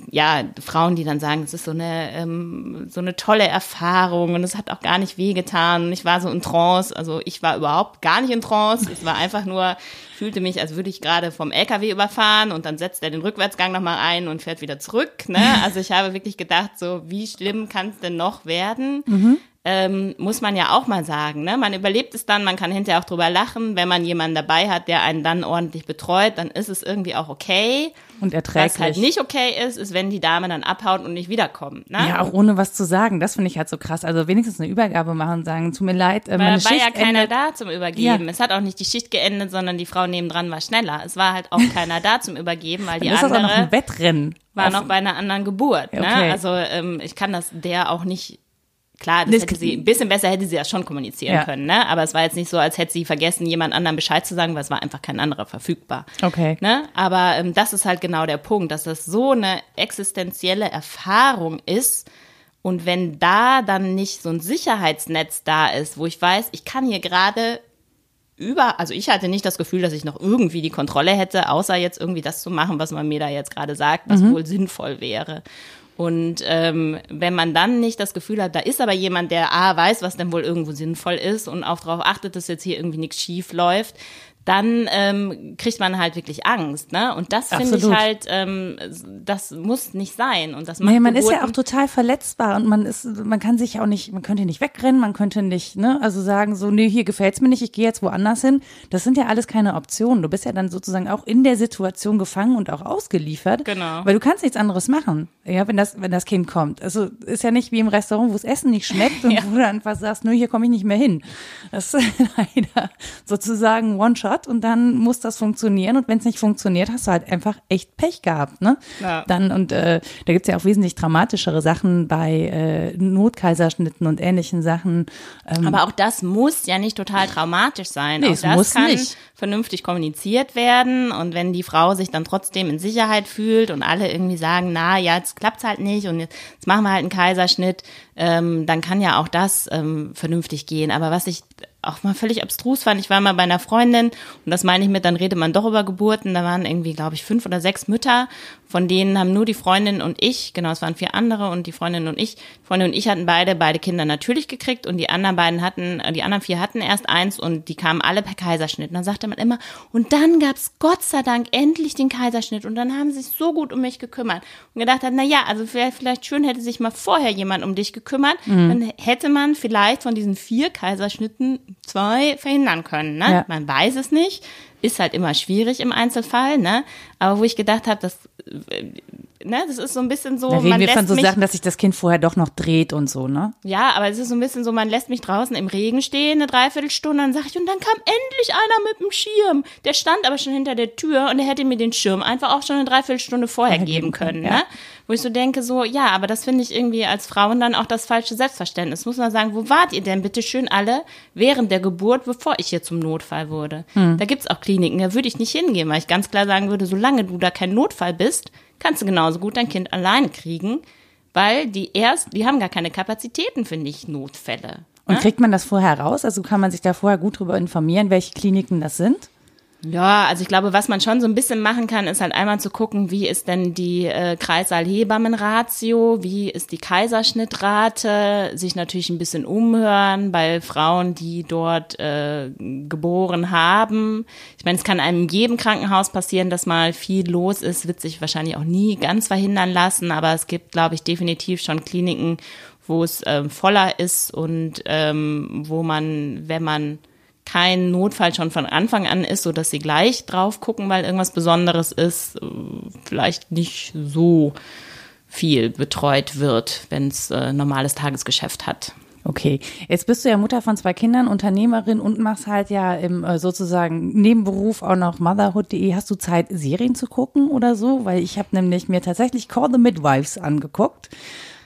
ja, Frauen, die dann sagen, es ist so eine, ähm, so eine tolle Erfahrung und es hat auch gar nicht wehgetan. Ich war so in Trance. Also ich war überhaupt gar nicht in Trance. Es war einfach nur, ich fühlte mich, als würde ich gerade vom LKW überfahren und dann setzt er den Rückwärtsgang nochmal ein und fährt wieder zurück. Ne? Also ich habe wirklich gedacht, so, wie schlimm kann es denn noch werden? Mhm ähm, muss man ja auch mal sagen. Ne? Man überlebt es dann, man kann hinterher auch drüber lachen. Wenn man jemanden dabei hat, der einen dann ordentlich betreut, dann ist es irgendwie auch okay. Und erträglich. Was halt nicht okay ist, ist, wenn die Dame dann abhaut und nicht wiederkommt. Ne? Ja, auch ohne was zu sagen. Das finde ich halt so krass. Also wenigstens eine Übergabe machen und sagen, tut mir leid, äh, meine war Schicht ja keiner endet. da zum Übergeben. Ja. Es hat auch nicht die Schicht geendet, sondern die Frau nebendran war schneller. Es war halt auch keiner da zum Übergeben, weil die ist andere das auch noch ein Wettrennen. war noch bei einer anderen Geburt. Ne? Okay. Also ähm, ich kann das der auch nicht Klar, das, das hätte sie, ein bisschen besser hätte sie das schon kommunizieren ja. können, ne? Aber es war jetzt nicht so, als hätte sie vergessen, jemand anderem Bescheid zu sagen, weil es war einfach kein anderer verfügbar. Okay. Ne? Aber ähm, das ist halt genau der Punkt, dass das so eine existenzielle Erfahrung ist. Und wenn da dann nicht so ein Sicherheitsnetz da ist, wo ich weiß, ich kann hier gerade über, also ich hatte nicht das Gefühl, dass ich noch irgendwie die Kontrolle hätte, außer jetzt irgendwie das zu machen, was man mir da jetzt gerade sagt, was mhm. wohl sinnvoll wäre. Und ähm, wenn man dann nicht das Gefühl hat, da ist aber jemand, der A, weiß, was denn wohl irgendwo sinnvoll ist und auch darauf achtet, dass jetzt hier irgendwie nichts schief läuft, dann ähm, kriegt man halt wirklich Angst, ne? Und das finde ich halt, ähm, das muss nicht sein. Und das macht nee, man Geburten ist ja auch total verletzbar und man ist, man kann sich auch nicht, man könnte nicht wegrennen, man könnte nicht, ne, also sagen so, nee, hier gefällt's mir nicht, ich gehe jetzt woanders hin. Das sind ja alles keine Optionen. Du bist ja dann sozusagen auch in der Situation gefangen und auch ausgeliefert, genau. weil du kannst nichts anderes machen, ja, wenn das, wenn das Kind kommt. Also ist ja nicht wie im Restaurant, wo das Essen nicht schmeckt und ja. wo du einfach sagst, nö, hier komme ich nicht mehr hin. Das ist leider sozusagen One Hat und dann muss das funktionieren. Und wenn es nicht funktioniert, hast du halt einfach echt Pech gehabt. Ne? Ja. Dann, und äh, da gibt's ja auch wesentlich dramatischere Sachen bei äh, Notkaiserschnitten und ähnlichen Sachen. Ähm, Aber auch das muss ja nicht total traumatisch sein. Nee, auch das muss kann nicht. vernünftig kommuniziert werden. Und wenn die Frau sich dann trotzdem in Sicherheit fühlt und alle irgendwie sagen, na ja, jetzt klappt's halt nicht und jetzt, jetzt machen wir halt einen Kaiserschnitt, ähm, dann kann ja auch das ähm, vernünftig gehen. Aber was ich auch mal völlig abstrus fand. Ich war mal bei einer Freundin und das meine ich mit, dann redet man doch über Geburten. Da waren irgendwie, glaube ich, fünf oder sechs Mütter. Von denen haben nur die Freundin und ich, genau, es waren vier andere und die Freundin und ich. Die Freundin und ich hatten beide, beide Kinder natürlich gekriegt und die anderen beiden hatten, äh, die anderen vier hatten erst eins und die kamen alle per Kaiserschnitt. Und dann sagte man immer, und dann gab's Gott sei Dank endlich den Kaiserschnitt und dann haben sie sich so gut um mich gekümmert und gedacht hat, na ja, also vielleicht schön hätte sich mal vorher jemand um dich gekümmert. Mhm. Dann hätte man vielleicht von diesen vier Kaiserschnitten zwei verhindern können. Ne? Ja. Man weiß es nicht, ist halt immer schwierig im Einzelfall. Ne? Aber wo ich gedacht habe, das, äh, ne, das ist so ein bisschen so. Da reden man wir von lässt so mich, Sachen, dass sich das Kind vorher doch noch dreht und so, ne? Ja, aber es ist so ein bisschen so, man lässt mich draußen im Regen stehen, eine Dreiviertelstunde, dann sag ich, und dann kam endlich einer mit dem Schirm. Der stand aber schon hinter der Tür und der hätte mir den Schirm einfach auch schon eine Dreiviertelstunde vorher geben können, ja. ne? Wo ich so denke, so, ja, aber das finde ich irgendwie als Frauen dann auch das falsche Selbstverständnis. Muss man sagen, wo wart ihr denn bitte schön alle während der Geburt, bevor ich hier zum Notfall wurde? Da gibt's auch Kliniken, da würde ich nicht hingehen, weil ich ganz klar sagen würde, solange du da kein Notfall bist, kannst du genauso gut dein Kind alleine kriegen, weil die erst, die haben gar keine Kapazitäten für Nicht-Notfälle. Und kriegt man das vorher raus? Also kann man sich da vorher gut drüber informieren, welche Kliniken das sind? Ja, also ich glaube, was man schon so ein bisschen machen kann, ist halt einmal zu gucken, wie ist denn die äh, Kreissaal-Hebammen-Ratio, wie ist die Kaiserschnittrate, sich natürlich ein bisschen umhören bei Frauen, die dort äh, geboren haben. Ich meine, es kann einem in jedem Krankenhaus passieren, dass mal viel los ist, wird sich wahrscheinlich auch nie ganz verhindern lassen, aber es gibt, glaube ich, definitiv schon Kliniken, wo es ähm, voller ist und ähm, wo man, wenn man kein Notfall schon von Anfang an ist, so dass sie gleich drauf gucken, weil irgendwas Besonderes ist, äh, vielleicht nicht so viel betreut wird, wenn es äh, normales Tagesgeschäft hat. Okay, jetzt bist du ja Mutter von zwei Kindern, Unternehmerin und machst halt ja im äh, sozusagen Nebenberuf auch noch motherhood.de. Hast du Zeit, Serien zu gucken oder so? Weil ich habe nämlich mir tatsächlich Call the Midwives angeguckt.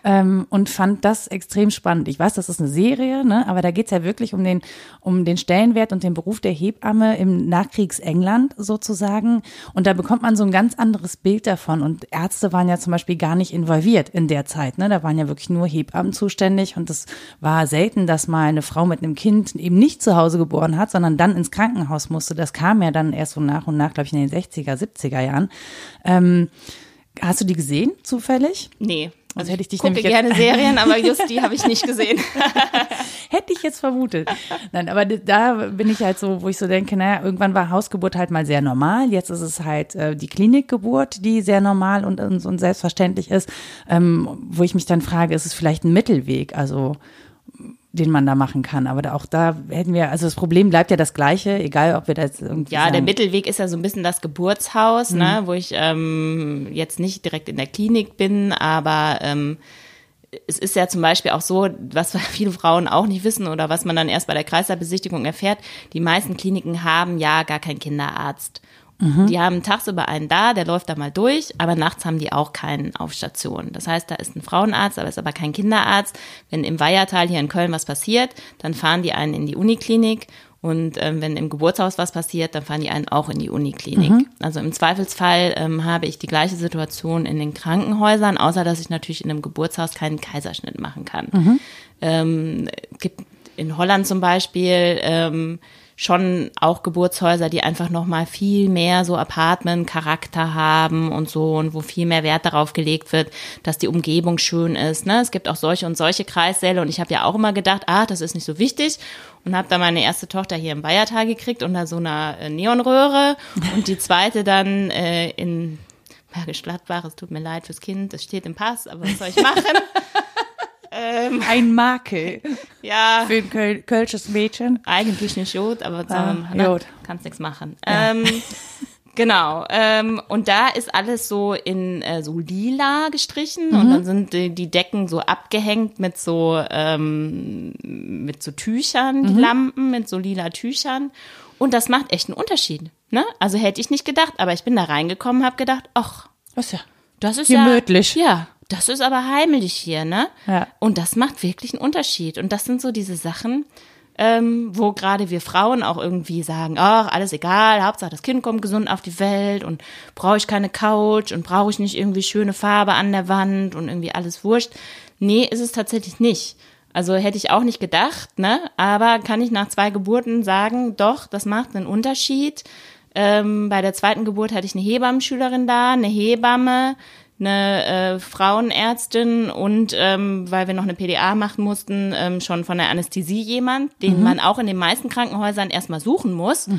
Ähm, und fand das extrem spannend. Ich weiß, das ist eine Serie, ne? aber da geht's ja wirklich um den, um den Stellenwert und den Beruf der Hebamme im Nachkriegsengland sozusagen. Und da bekommt man so ein ganz anderes Bild davon. Und Ärzte waren ja zum Beispiel gar nicht involviert in der Zeit. Ne? Da waren ja wirklich nur Hebammen zuständig. Und es war selten, dass mal eine Frau mit einem Kind eben nicht zu Hause geboren hat, sondern dann ins Krankenhaus musste. Das kam ja dann erst so nach und nach, glaube ich, in den 60er, 70er Jahren. Ähm, hast du die gesehen, zufällig? Nee. Also hätte ich dich gucke nämlich jetzt- gerne Serien, aber just die habe ich nicht gesehen. Hätte ich jetzt vermutet. Nein, aber da bin ich halt so, wo ich so denke, naja, irgendwann war Hausgeburt halt mal sehr normal. Jetzt ist es halt äh, die Klinikgeburt, die sehr normal und, und, und selbstverständlich ist. Ähm, wo ich mich dann frage, ist es vielleicht ein Mittelweg, also den man da machen kann. Aber da, auch da hätten wir, also das Problem bleibt ja das gleiche, egal ob wir da jetzt irgendwie. Ja, der sagen, Mittelweg ist ja so ein bisschen das Geburtshaus, ne, wo ich ähm, jetzt nicht direkt in der Klinik bin, aber ähm, es ist ja zum Beispiel auch so, was viele Frauen auch nicht wissen oder was man dann erst bei der Kreislaufbesichtigung erfährt, die meisten Kliniken haben ja gar keinen Kinderarzt. Die haben tagsüber einen da, der läuft da mal durch, aber nachts haben die auch keinen auf Station. Das heißt, da ist ein Frauenarzt, aber ist aber kein Kinderarzt. Wenn im Weihertal hier in Köln was passiert, dann fahren die einen in die Uniklinik und ähm, wenn im Geburtshaus was passiert, dann fahren die einen auch in die Uniklinik. Also im Zweifelsfall ähm, habe ich die gleiche Situation in den Krankenhäusern, außer dass ich natürlich in einem Geburtshaus keinen Kaiserschnitt machen kann. Ähm, gibt in Holland zum Beispiel ähm, schon auch Geburtshäuser, die einfach noch mal viel mehr so Apartment-Charakter haben und so und wo viel mehr Wert darauf gelegt wird, dass die Umgebung schön ist. Ne? Es gibt auch solche und solche Kreissäle und ich habe ja auch immer gedacht, ah, das ist nicht so wichtig und habe da meine erste Tochter hier im Bayertal gekriegt unter so einer äh, Neonröhre und die zweite dann äh, in Bergisch Gladbach. Es tut mir leid fürs Kind, das steht im Pass, aber was soll ich machen? ein Makel ja. für ein Köl kölsches Mädchen. Eigentlich nicht gut, aber Ah, ähm, ne, gut. kannst nichts machen. Ähm, genau. Ähm, und da ist alles so in äh, so lila gestrichen und Mhm. dann sind die, die Decken so abgehängt mit so ähm, mit so Tüchern, Mhm. die Lampen mit so lila Tüchern. Und das macht echt einen Unterschied. Ne? Also hätte ich nicht gedacht, aber ich bin da reingekommen, habe gedacht, ach, Was ja. das ist Gemütlich. ja. Ja, das ist aber heimlich hier, ne? Ja. Und das macht wirklich einen Unterschied. Und das sind so diese Sachen, ähm, wo gerade wir Frauen auch irgendwie sagen, ach, alles egal, Hauptsache das Kind kommt gesund auf die Welt und brauche ich keine Couch und brauche ich nicht irgendwie schöne Farbe an der Wand und irgendwie alles wurscht. Nee, ist es tatsächlich nicht. Also hätte ich auch nicht gedacht, ne? Aber kann ich nach zwei Geburten sagen, doch, das macht einen Unterschied. Ähm, bei der zweiten Geburt hatte ich eine Hebammenschülerin da, eine Hebamme, eine äh, Frauenärztin und ähm, weil wir noch eine PDA machen mussten, ähm, schon von der Anästhesie jemand, den man auch in den meisten Krankenhäusern erstmal suchen muss.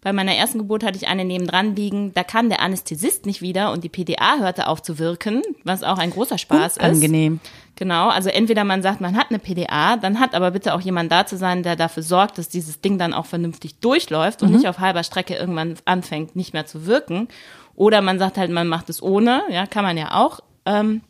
Bei meiner ersten Geburt hatte ich eine nebendran liegen, da kam der Anästhesist nicht wieder und die PDA hörte auf zu wirken, was auch ein großer Spaß ist. Angenehm. Genau, also entweder man sagt, man hat eine PDA, dann hat aber bitte auch jemand da zu sein, der dafür sorgt, dass dieses Ding dann auch vernünftig durchläuft und Mhm. nicht auf halber Strecke irgendwann anfängt, nicht mehr zu wirken. Oder man sagt halt, man macht es ohne, ja, kann man ja auch. Ähm,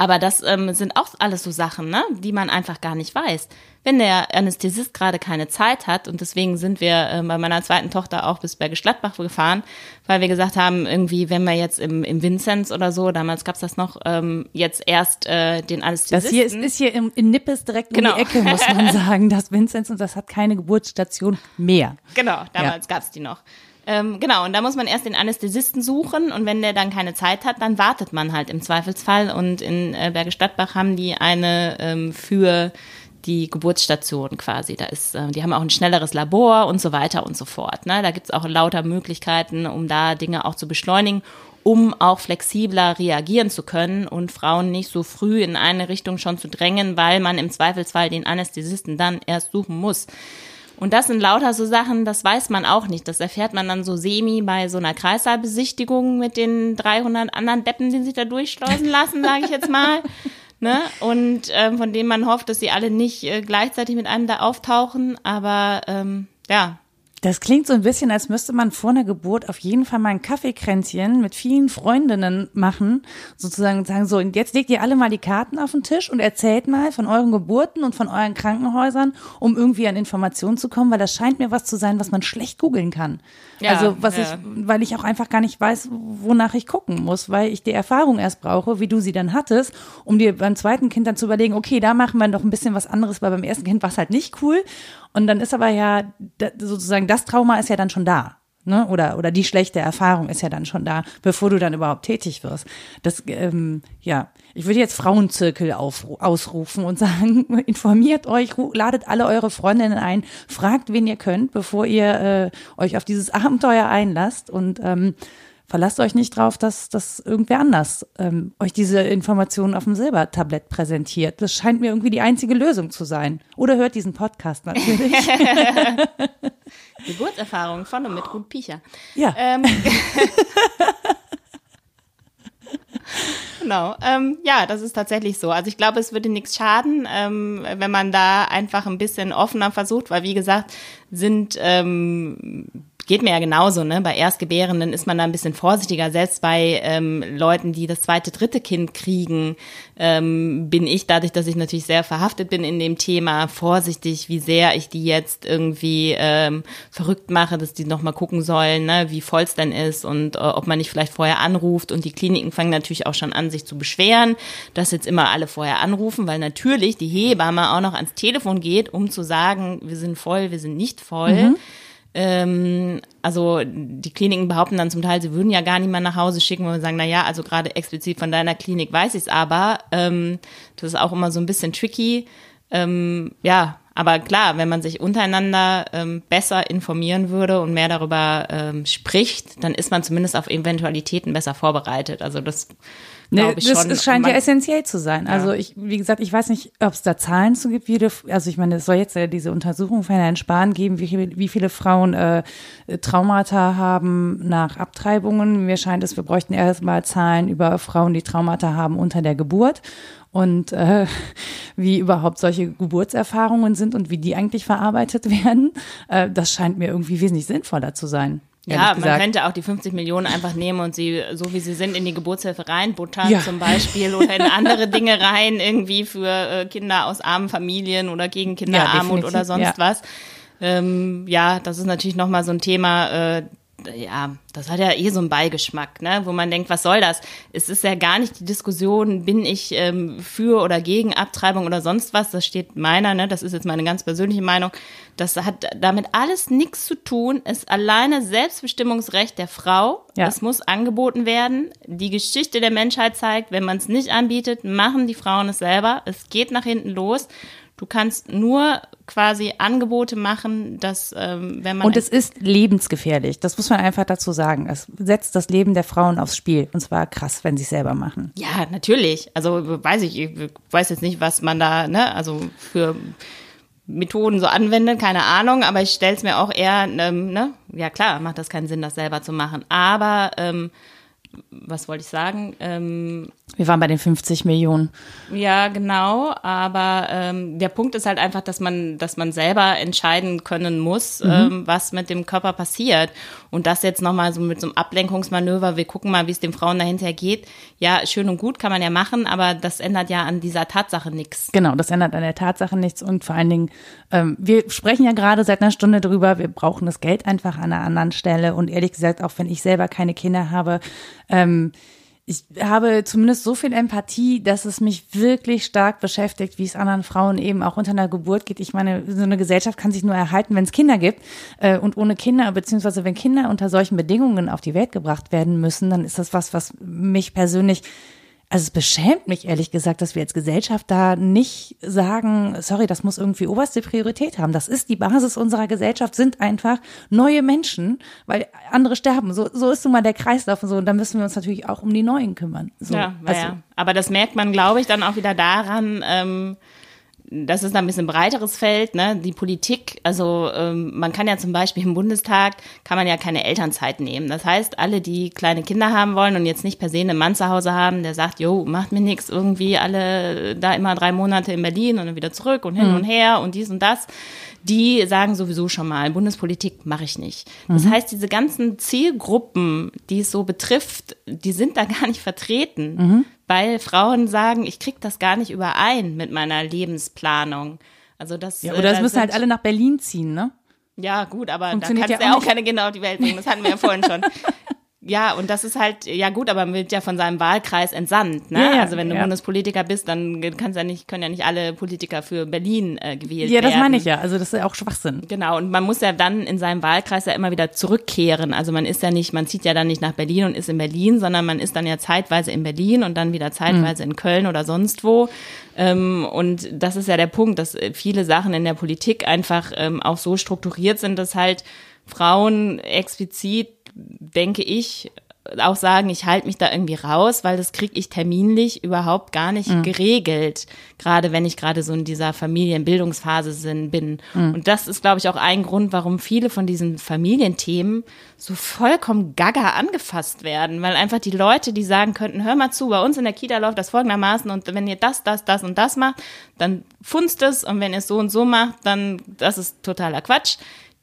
aber das ähm, sind auch alles so Sachen, ne, die man einfach gar nicht weiß. Wenn der Anästhesist gerade keine Zeit hat, und deswegen sind wir äh, bei meiner zweiten Tochter auch bis Bergisch Gladbach gefahren, weil wir gesagt haben, irgendwie, wenn wir jetzt im, im Vinzenz oder so, damals gab's das noch, ähm, jetzt erst äh, den Anästhesisten. Das hier ist, ist hier im, in Nippes direkt Genau. um die Ecke, muss man sagen, das Vinzenz und das hat keine Geburtsstation mehr. Genau, damals gab's die noch. Ähm, genau, und da muss man erst den Anästhesisten suchen und wenn der dann keine Zeit hat, dann wartet man halt im Zweifelsfall. Und in äh, Bergisch Gladbach haben die eine ähm, für die Geburtsstation quasi. Da ist, äh, die haben auch ein schnelleres Labor und so weiter und so fort. Ne? Da gibt's auch lauter Möglichkeiten, um da Dinge auch zu beschleunigen, um auch flexibler reagieren zu können und Frauen nicht so früh in eine Richtung schon zu drängen, weil man im Zweifelsfall den Anästhesisten dann erst suchen muss. Und das sind lauter so Sachen, das weiß man auch nicht. Das erfährt man dann so semi bei so einer Kreissaalbesichtigung mit den 300 anderen Deppen, die sich da durchschleusen lassen, sage ich jetzt mal. Ne? Und ähm, von denen man hofft, dass sie alle nicht äh, gleichzeitig mit einem da auftauchen. Aber ähm, ja, Das klingt so ein bisschen, als müsste man vor einer Geburt auf jeden Fall mal ein Kaffeekränzchen mit vielen Freundinnen machen, sozusagen sagen so, und jetzt legt ihr alle mal die Karten auf den Tisch und erzählt mal von euren Geburten und von euren Krankenhäusern, um irgendwie an Informationen zu kommen, weil das scheint mir was zu sein, was man schlecht googeln kann. Ja, also was ja. ich, weil ich auch einfach gar nicht weiß, wonach ich gucken muss, weil ich die Erfahrung erst brauche, wie du sie dann hattest, um dir beim zweiten Kind dann zu überlegen, okay, da machen wir noch ein bisschen was anderes, weil beim ersten Kind war es halt nicht cool. Und dann ist aber ja sozusagen das Trauma ist ja dann schon da. Ne? Oder, oder die schlechte Erfahrung ist ja dann schon da, bevor du dann überhaupt tätig wirst. Das, ähm, ja, ich würde jetzt Frauenzirkel auf, ausrufen und sagen, informiert euch, ladet alle eure Freundinnen ein, fragt, wen ihr könnt, bevor ihr äh, euch auf dieses Abenteuer einlasst und ähm, verlasst euch nicht drauf, dass, dass irgendwer anders ähm, euch diese Informationen auf dem Silbertablett präsentiert. Das scheint mir irgendwie die einzige Lösung zu sein. Oder hört diesen Podcast natürlich. Geburtserfahrung von und mit Ruth Piecher. ja. Ähm, genau. Ähm, ja, das ist tatsächlich so. Also ich glaube, es würde nichts schaden, ähm, wenn man da einfach ein bisschen offener versucht, weil wie gesagt, sind ähm, geht mir ja genauso, ne? Bei Erstgebärenden ist man da ein bisschen vorsichtiger. Selbst bei ähm, Leuten, die das zweite, dritte Kind kriegen, ähm, bin ich dadurch, dass ich natürlich sehr verhaftet bin in dem Thema, vorsichtig, wie sehr ich die jetzt irgendwie ähm, verrückt mache, dass die noch mal gucken sollen, ne? wie voll es denn ist und äh, ob man nicht vielleicht vorher anruft. Und die Kliniken fangen natürlich auch schon an, sich zu beschweren, dass jetzt immer alle vorher anrufen, weil natürlich die Hebamme auch noch ans Telefon geht, um zu sagen, wir sind voll, wir sind nicht voll. Ähm, also die Kliniken behaupten dann zum Teil, sie würden ja gar niemand nach Hause schicken, weil wir sagen, na ja, also gerade explizit von deiner Klinik weiß ich es aber. Ähm, das ist auch immer so ein bisschen tricky. Ähm, ja, aber klar, wenn man sich untereinander ähm, besser informieren würde und mehr darüber ähm, spricht, dann ist man zumindest auf Eventualitäten besser vorbereitet. Also das Ne, glaube ich das, schon. es scheint ja essentiell zu sein. Also ich, wie gesagt, ich weiß nicht, ob es da Zahlen zu gibt, wie viele, also ich meine, es soll jetzt ja diese Untersuchung von Herrn Spahn geben, wie, viele- wie viele Frauen äh, Traumata haben nach Abtreibungen. Mir scheint es, wir bräuchten erstmal Zahlen über Frauen, die Traumata haben unter der Geburt und äh, wie überhaupt solche Geburtserfahrungen sind und wie die eigentlich verarbeitet werden. Äh, das scheint mir irgendwie wesentlich sinnvoller zu sein. Ja, man könnte auch die 50 Millionen einfach nehmen und sie, so wie sie sind, in die Geburtshilfe reinbuttern Ja. zum Beispiel oder in andere Dinge rein, irgendwie für äh, Kinder aus armen Familien oder gegen Kinderarmut definitiv, oder sonst ja. was. Ähm, ja, das ist natürlich nochmal so ein Thema, äh, ja, das hat ja eh so einen Beigeschmack, ne, wo man denkt, was soll das? Es ist ja gar nicht die Diskussion, bin ich ähm, für oder gegen Abtreibung oder sonst was. Das steht meiner, ne, das ist jetzt meine ganz persönliche Meinung. Das hat damit alles nichts zu tun. Es ist alleine Selbstbestimmungsrecht der Frau. Ja. Es muss angeboten werden. Die Geschichte der Menschheit zeigt, wenn man es nicht anbietet, machen die Frauen es selber. Es geht nach hinten los. Du kannst nur quasi Angebote machen, dass ähm, wenn man Und es ist lebensgefährlich. Das muss man einfach dazu sagen. Es setzt das Leben der Frauen aufs Spiel. Und zwar krass, wenn sie es selber machen. Ja, natürlich. Also weiß ich, ich weiß jetzt nicht, was man da, ne, also für Methoden so anwendet, keine Ahnung, aber ich stelle es mir auch eher, ähm, ne, ja klar, macht das keinen Sinn, das selber zu machen. Aber ähm, was wollte ich sagen? Ähm, Wir waren bei den 50 Millionen. Ja, genau. Aber ähm, der Punkt ist halt einfach, dass man, dass man selber entscheiden können muss, mhm. ähm, was mit dem Körper passiert. Und das jetzt nochmal so mit so einem Ablenkungsmanöver, wir gucken mal, wie es den Frauen dahinter geht. Ja, schön und gut kann man ja machen, aber das ändert ja an dieser Tatsache nichts. Genau, das ändert an der Tatsache nichts. Und vor allen Dingen, ähm, wir sprechen ja gerade seit einer Stunde drüber, wir brauchen das Geld einfach an einer anderen Stelle. Und ehrlich gesagt, auch wenn ich selber keine Kinder habe, ähm, ich habe zumindest so viel Empathie, dass es mich wirklich stark beschäftigt, wie es anderen Frauen eben auch unter einer Geburt geht. Ich meine, so eine Gesellschaft kann sich nur erhalten, wenn es Kinder gibt. Äh, und ohne Kinder, beziehungsweise wenn Kinder unter solchen Bedingungen auf die Welt gebracht werden müssen, dann ist das was, was mich persönlich also es beschämt mich ehrlich gesagt, dass wir als Gesellschaft da nicht sagen, sorry, das muss irgendwie oberste Priorität haben. Das ist die Basis unserer Gesellschaft, sind einfach neue Menschen, weil andere sterben. So, so ist nun mal der Kreislauf und so. Und da müssen wir uns natürlich auch um die Neuen kümmern. So, ja, also, ja, aber das merkt man, glaube ich, dann auch wieder daran, ähm, das ist ein bisschen breiteres Feld, ne? Die Politik, also ähm, man kann ja zum Beispiel im Bundestag kann man ja keine Elternzeit nehmen. Das heißt, alle, die kleine Kinder haben wollen und jetzt nicht per se einen Mann zu Hause haben, der sagt, jo, macht mir nichts, irgendwie alle da immer drei Monate in Berlin und dann wieder zurück und hin mhm. und her und dies und das, die sagen sowieso schon mal, Bundespolitik mache ich nicht. Das mhm. heißt, diese ganzen Zielgruppen, die es so betrifft, die sind da gar nicht vertreten. Mhm weil Frauen sagen, ich krieg das gar nicht überein mit meiner Lebensplanung. Also das. Ja, oder es äh, müssen halt alle nach Berlin ziehen, ne? Ja, gut, aber da kannst ja du ja auch keine Kinder auf die Welt bringen. Das hatten wir ja vorhin schon. Ja, und das ist halt, ja gut, aber man wird ja von seinem Wahlkreis entsandt. Ne? Ja, also wenn du ja. Bundespolitiker bist, dann kannst ja nicht, können ja nicht alle Politiker für Berlin äh, gewählt werden. Ja, das meine ich ja. Also das ist ja auch Schwachsinn. Genau, und man muss ja dann in seinem Wahlkreis ja immer wieder zurückkehren. Also man ist ja nicht, man zieht ja dann nicht nach Berlin und ist in Berlin, sondern man ist dann ja zeitweise in Berlin und dann wieder zeitweise mhm. in Köln oder sonst wo. Ähm, und das ist ja der Punkt, dass viele Sachen in der Politik einfach ähm, auch so strukturiert sind, dass halt Frauen explizit denke ich, auch sagen, ich halte mich da irgendwie raus, weil das kriege ich terminlich überhaupt gar nicht mhm. geregelt, gerade wenn ich gerade so in dieser Familienbildungsphase bin. Mhm. Und das ist, glaube ich, auch ein Grund, warum viele von diesen Familienthemen so vollkommen gaga angefasst werden, weil einfach die Leute, die sagen könnten, hör mal zu, bei uns in der Kita läuft das folgendermaßen und wenn ihr das, das, das und das macht, dann funzt es und wenn ihr es so und so macht, dann das ist totaler Quatsch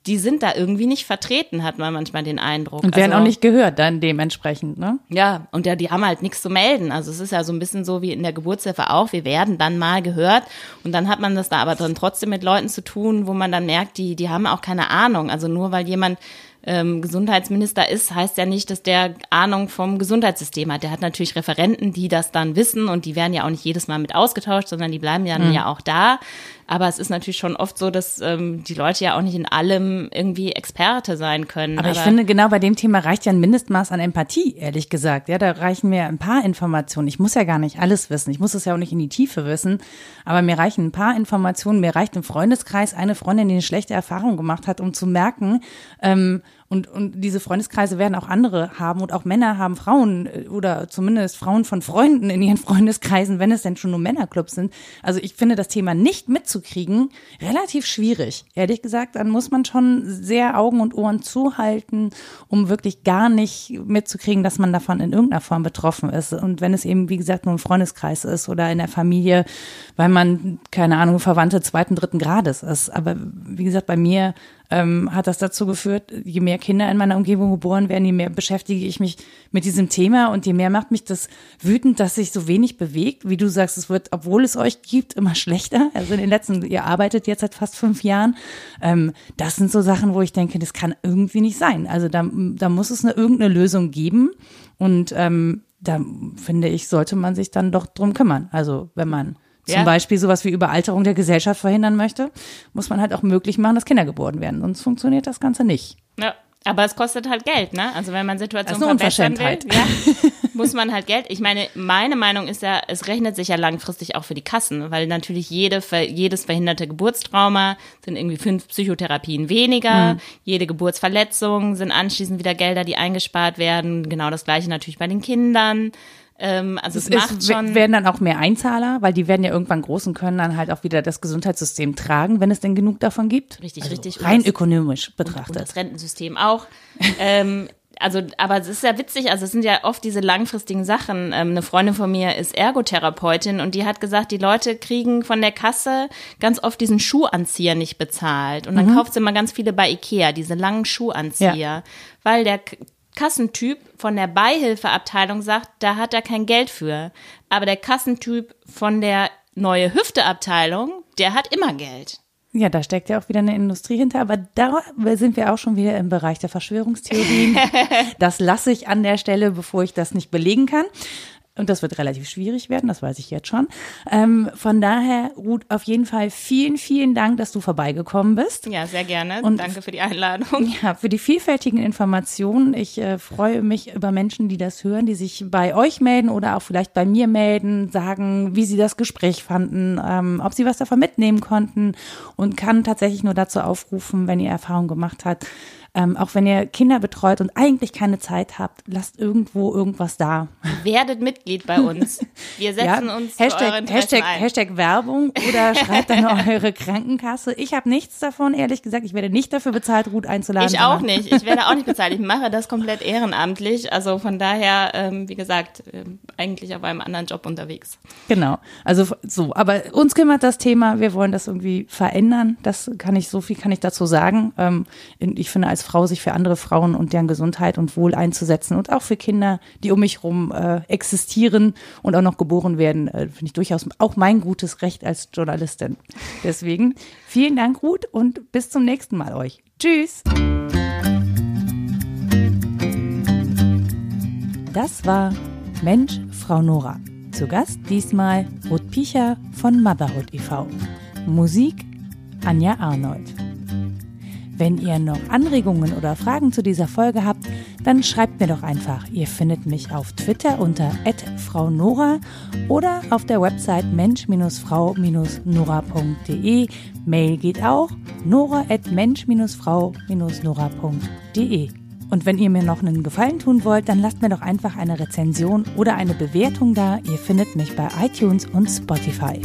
die sind da irgendwie nicht vertreten, hat man manchmal den Eindruck. Und werden also, auch nicht gehört dann dementsprechend, ne? Ja, und ja, die haben halt nichts zu melden. Also es ist ja so ein bisschen so wie in der Geburtshilfe auch, wir werden dann mal gehört und dann hat man das da aber dann trotzdem mit Leuten zu tun, wo man dann merkt, die, die haben auch keine Ahnung. Also nur weil jemand ähm, Gesundheitsminister ist, heißt ja nicht, dass der Ahnung vom Gesundheitssystem hat. Der hat natürlich Referenten, die das dann wissen und die werden ja auch nicht jedes Mal mit ausgetauscht, sondern die bleiben ja, mhm. ja auch da. Aber es ist natürlich schon oft so, dass ähm, die Leute ja auch nicht in allem irgendwie Experte sein können. Aber, Aber ich finde, genau bei dem Thema reicht ja ein Mindestmaß an Empathie, ehrlich gesagt. Ja, da reichen mir ein paar Informationen. Ich muss ja gar nicht alles wissen. Ich muss es ja auch nicht in die Tiefe wissen. Aber mir reichen ein paar Informationen. Mir reicht im Freundeskreis eine Freundin, die eine schlechte Erfahrung gemacht hat, um zu merken, ähm, und, und diese Freundeskreise werden auch andere haben und auch Männer haben Frauen äh, oder zumindest Frauen von Freunden in ihren Freundeskreisen, wenn es denn schon nur Männerclubs sind. Also ich finde das Thema nicht mitzukriegen relativ schwierig. Ehrlich gesagt, dann muss man schon sehr Augen und Ohren zuhalten, um wirklich gar nicht mitzukriegen, dass man davon in irgendeiner Form betroffen ist. Und wenn es eben, wie gesagt, nur ein Freundeskreis ist oder in der Familie, weil man, keine Ahnung, Verwandte zweiten, dritten Grades ist. Aber wie gesagt, bei mir ähm, hat das dazu geführt, je mehr Kinder in meiner Umgebung geboren werden, je mehr beschäftige ich mich mit diesem Thema und je mehr macht mich das wütend, dass sich so wenig bewegt. Wie du sagst, es wird, obwohl es euch gibt, immer schlechter. Also in den letzten, ihr arbeitet jetzt seit fast fünf Jahren. Ähm, das sind so Sachen, wo ich denke, das kann irgendwie nicht sein. Also da, da muss es eine irgendeine Lösung geben und ähm, da finde ich, sollte man sich dann doch drum kümmern. Also wenn man zum ja. Beispiel sowas wie Überalterung der Gesellschaft verhindern möchte, muss man halt auch möglich machen, dass Kinder geboren werden. Sonst funktioniert das Ganze nicht. Ja. Aber es kostet halt Geld, ne? Also wenn man Situationen verbessern will, ja, muss man halt Geld. Ich meine, meine Meinung ist ja, es rechnet sich ja langfristig auch für die Kassen, weil natürlich jede, jedes verhinderte Geburtstrauma sind irgendwie fünf Psychotherapien weniger. Mhm. Jede Geburtsverletzung sind anschließend wieder Gelder, die eingespart werden. Genau das gleiche natürlich bei den Kindern. Ähm, also es, es macht schon. werden dann auch mehr Einzahler, weil die werden ja irgendwann groß und können dann halt auch wieder das Gesundheitssystem tragen, wenn es denn genug davon gibt. Richtig, also richtig. Rein ökonomisch betrachtet. Und, und das Rentensystem auch. ähm, also, aber es ist ja witzig, also es sind ja oft diese langfristigen Sachen. Ähm, eine Freundin von mir ist Ergotherapeutin und die hat gesagt, die Leute kriegen von der Kasse ganz oft diesen Schuhanzieher nicht bezahlt. Und dann mhm. kauft sie immer ganz viele bei Ikea, diese langen Schuhanzieher, ja. weil der Kassentyp von der Beihilfeabteilung sagt, da hat er kein Geld für. Aber der Kassentyp von der neue Hüfteabteilung, der hat immer Geld. Ja, da steckt ja auch wieder eine Industrie hinter, aber da sind wir auch schon wieder im Bereich der Verschwörungstheorien. das lasse ich an der Stelle, bevor ich das nicht belegen kann. Und das wird relativ schwierig werden, das weiß ich jetzt schon. Ähm, von daher, Ruth, auf jeden Fall vielen, vielen Dank, dass du vorbeigekommen bist. Ja, sehr gerne. Und Danke für die Einladung. Ja, für die vielfältigen Informationen. Ich äh, freue mich über Menschen, die das hören, die sich bei euch melden oder auch vielleicht bei mir melden, sagen, wie sie das Gespräch fanden, ähm, ob sie was davon mitnehmen konnten und kann tatsächlich nur dazu aufrufen, wenn ihr Erfahrung gemacht habt, ähm, auch wenn ihr Kinder betreut und eigentlich keine Zeit habt, lasst irgendwo irgendwas da. Werdet Mitglied bei uns. Wir setzen ja, uns Hashtag, für Hashtag, ein. Hashtag Werbung oder schreibt dann eure Krankenkasse. Ich habe nichts davon, ehrlich gesagt. Ich werde nicht dafür bezahlt, Ruth einzuladen. Ich auch nicht. Ich werde auch nicht bezahlt. Ich mache das komplett ehrenamtlich. Also von daher, ähm, wie gesagt, äh, eigentlich auf einem anderen Job unterwegs. Genau. Also so. Aber uns kümmert das Thema. Wir wollen das irgendwie verändern. Das kann ich, so viel kann ich dazu sagen. Ähm, ich finde, als Frau sich für andere Frauen und deren Gesundheit und Wohl einzusetzen und auch für Kinder, die um mich herum äh, existieren und auch noch geboren werden, äh, finde ich durchaus auch mein gutes Recht als Journalistin. Deswegen vielen Dank, Ruth, und bis zum nächsten Mal euch. Tschüss! Das war Mensch, Frau Nora. Zu Gast diesmal Ruth Piecher von Motherhood e.V. Musik Anja Arnold. Wenn ihr noch Anregungen oder Fragen zu dieser Folge habt, dann schreibt mir doch einfach. Ihr findet mich auf Twitter unter @fraunora oder auf der Website mensch-frau-nora.de. Mail geht auch nora@mensch-frau-nora.de. Und wenn ihr mir noch einen Gefallen tun wollt, dann lasst mir doch einfach eine Rezension oder eine Bewertung da. Ihr findet mich bei iTunes und Spotify.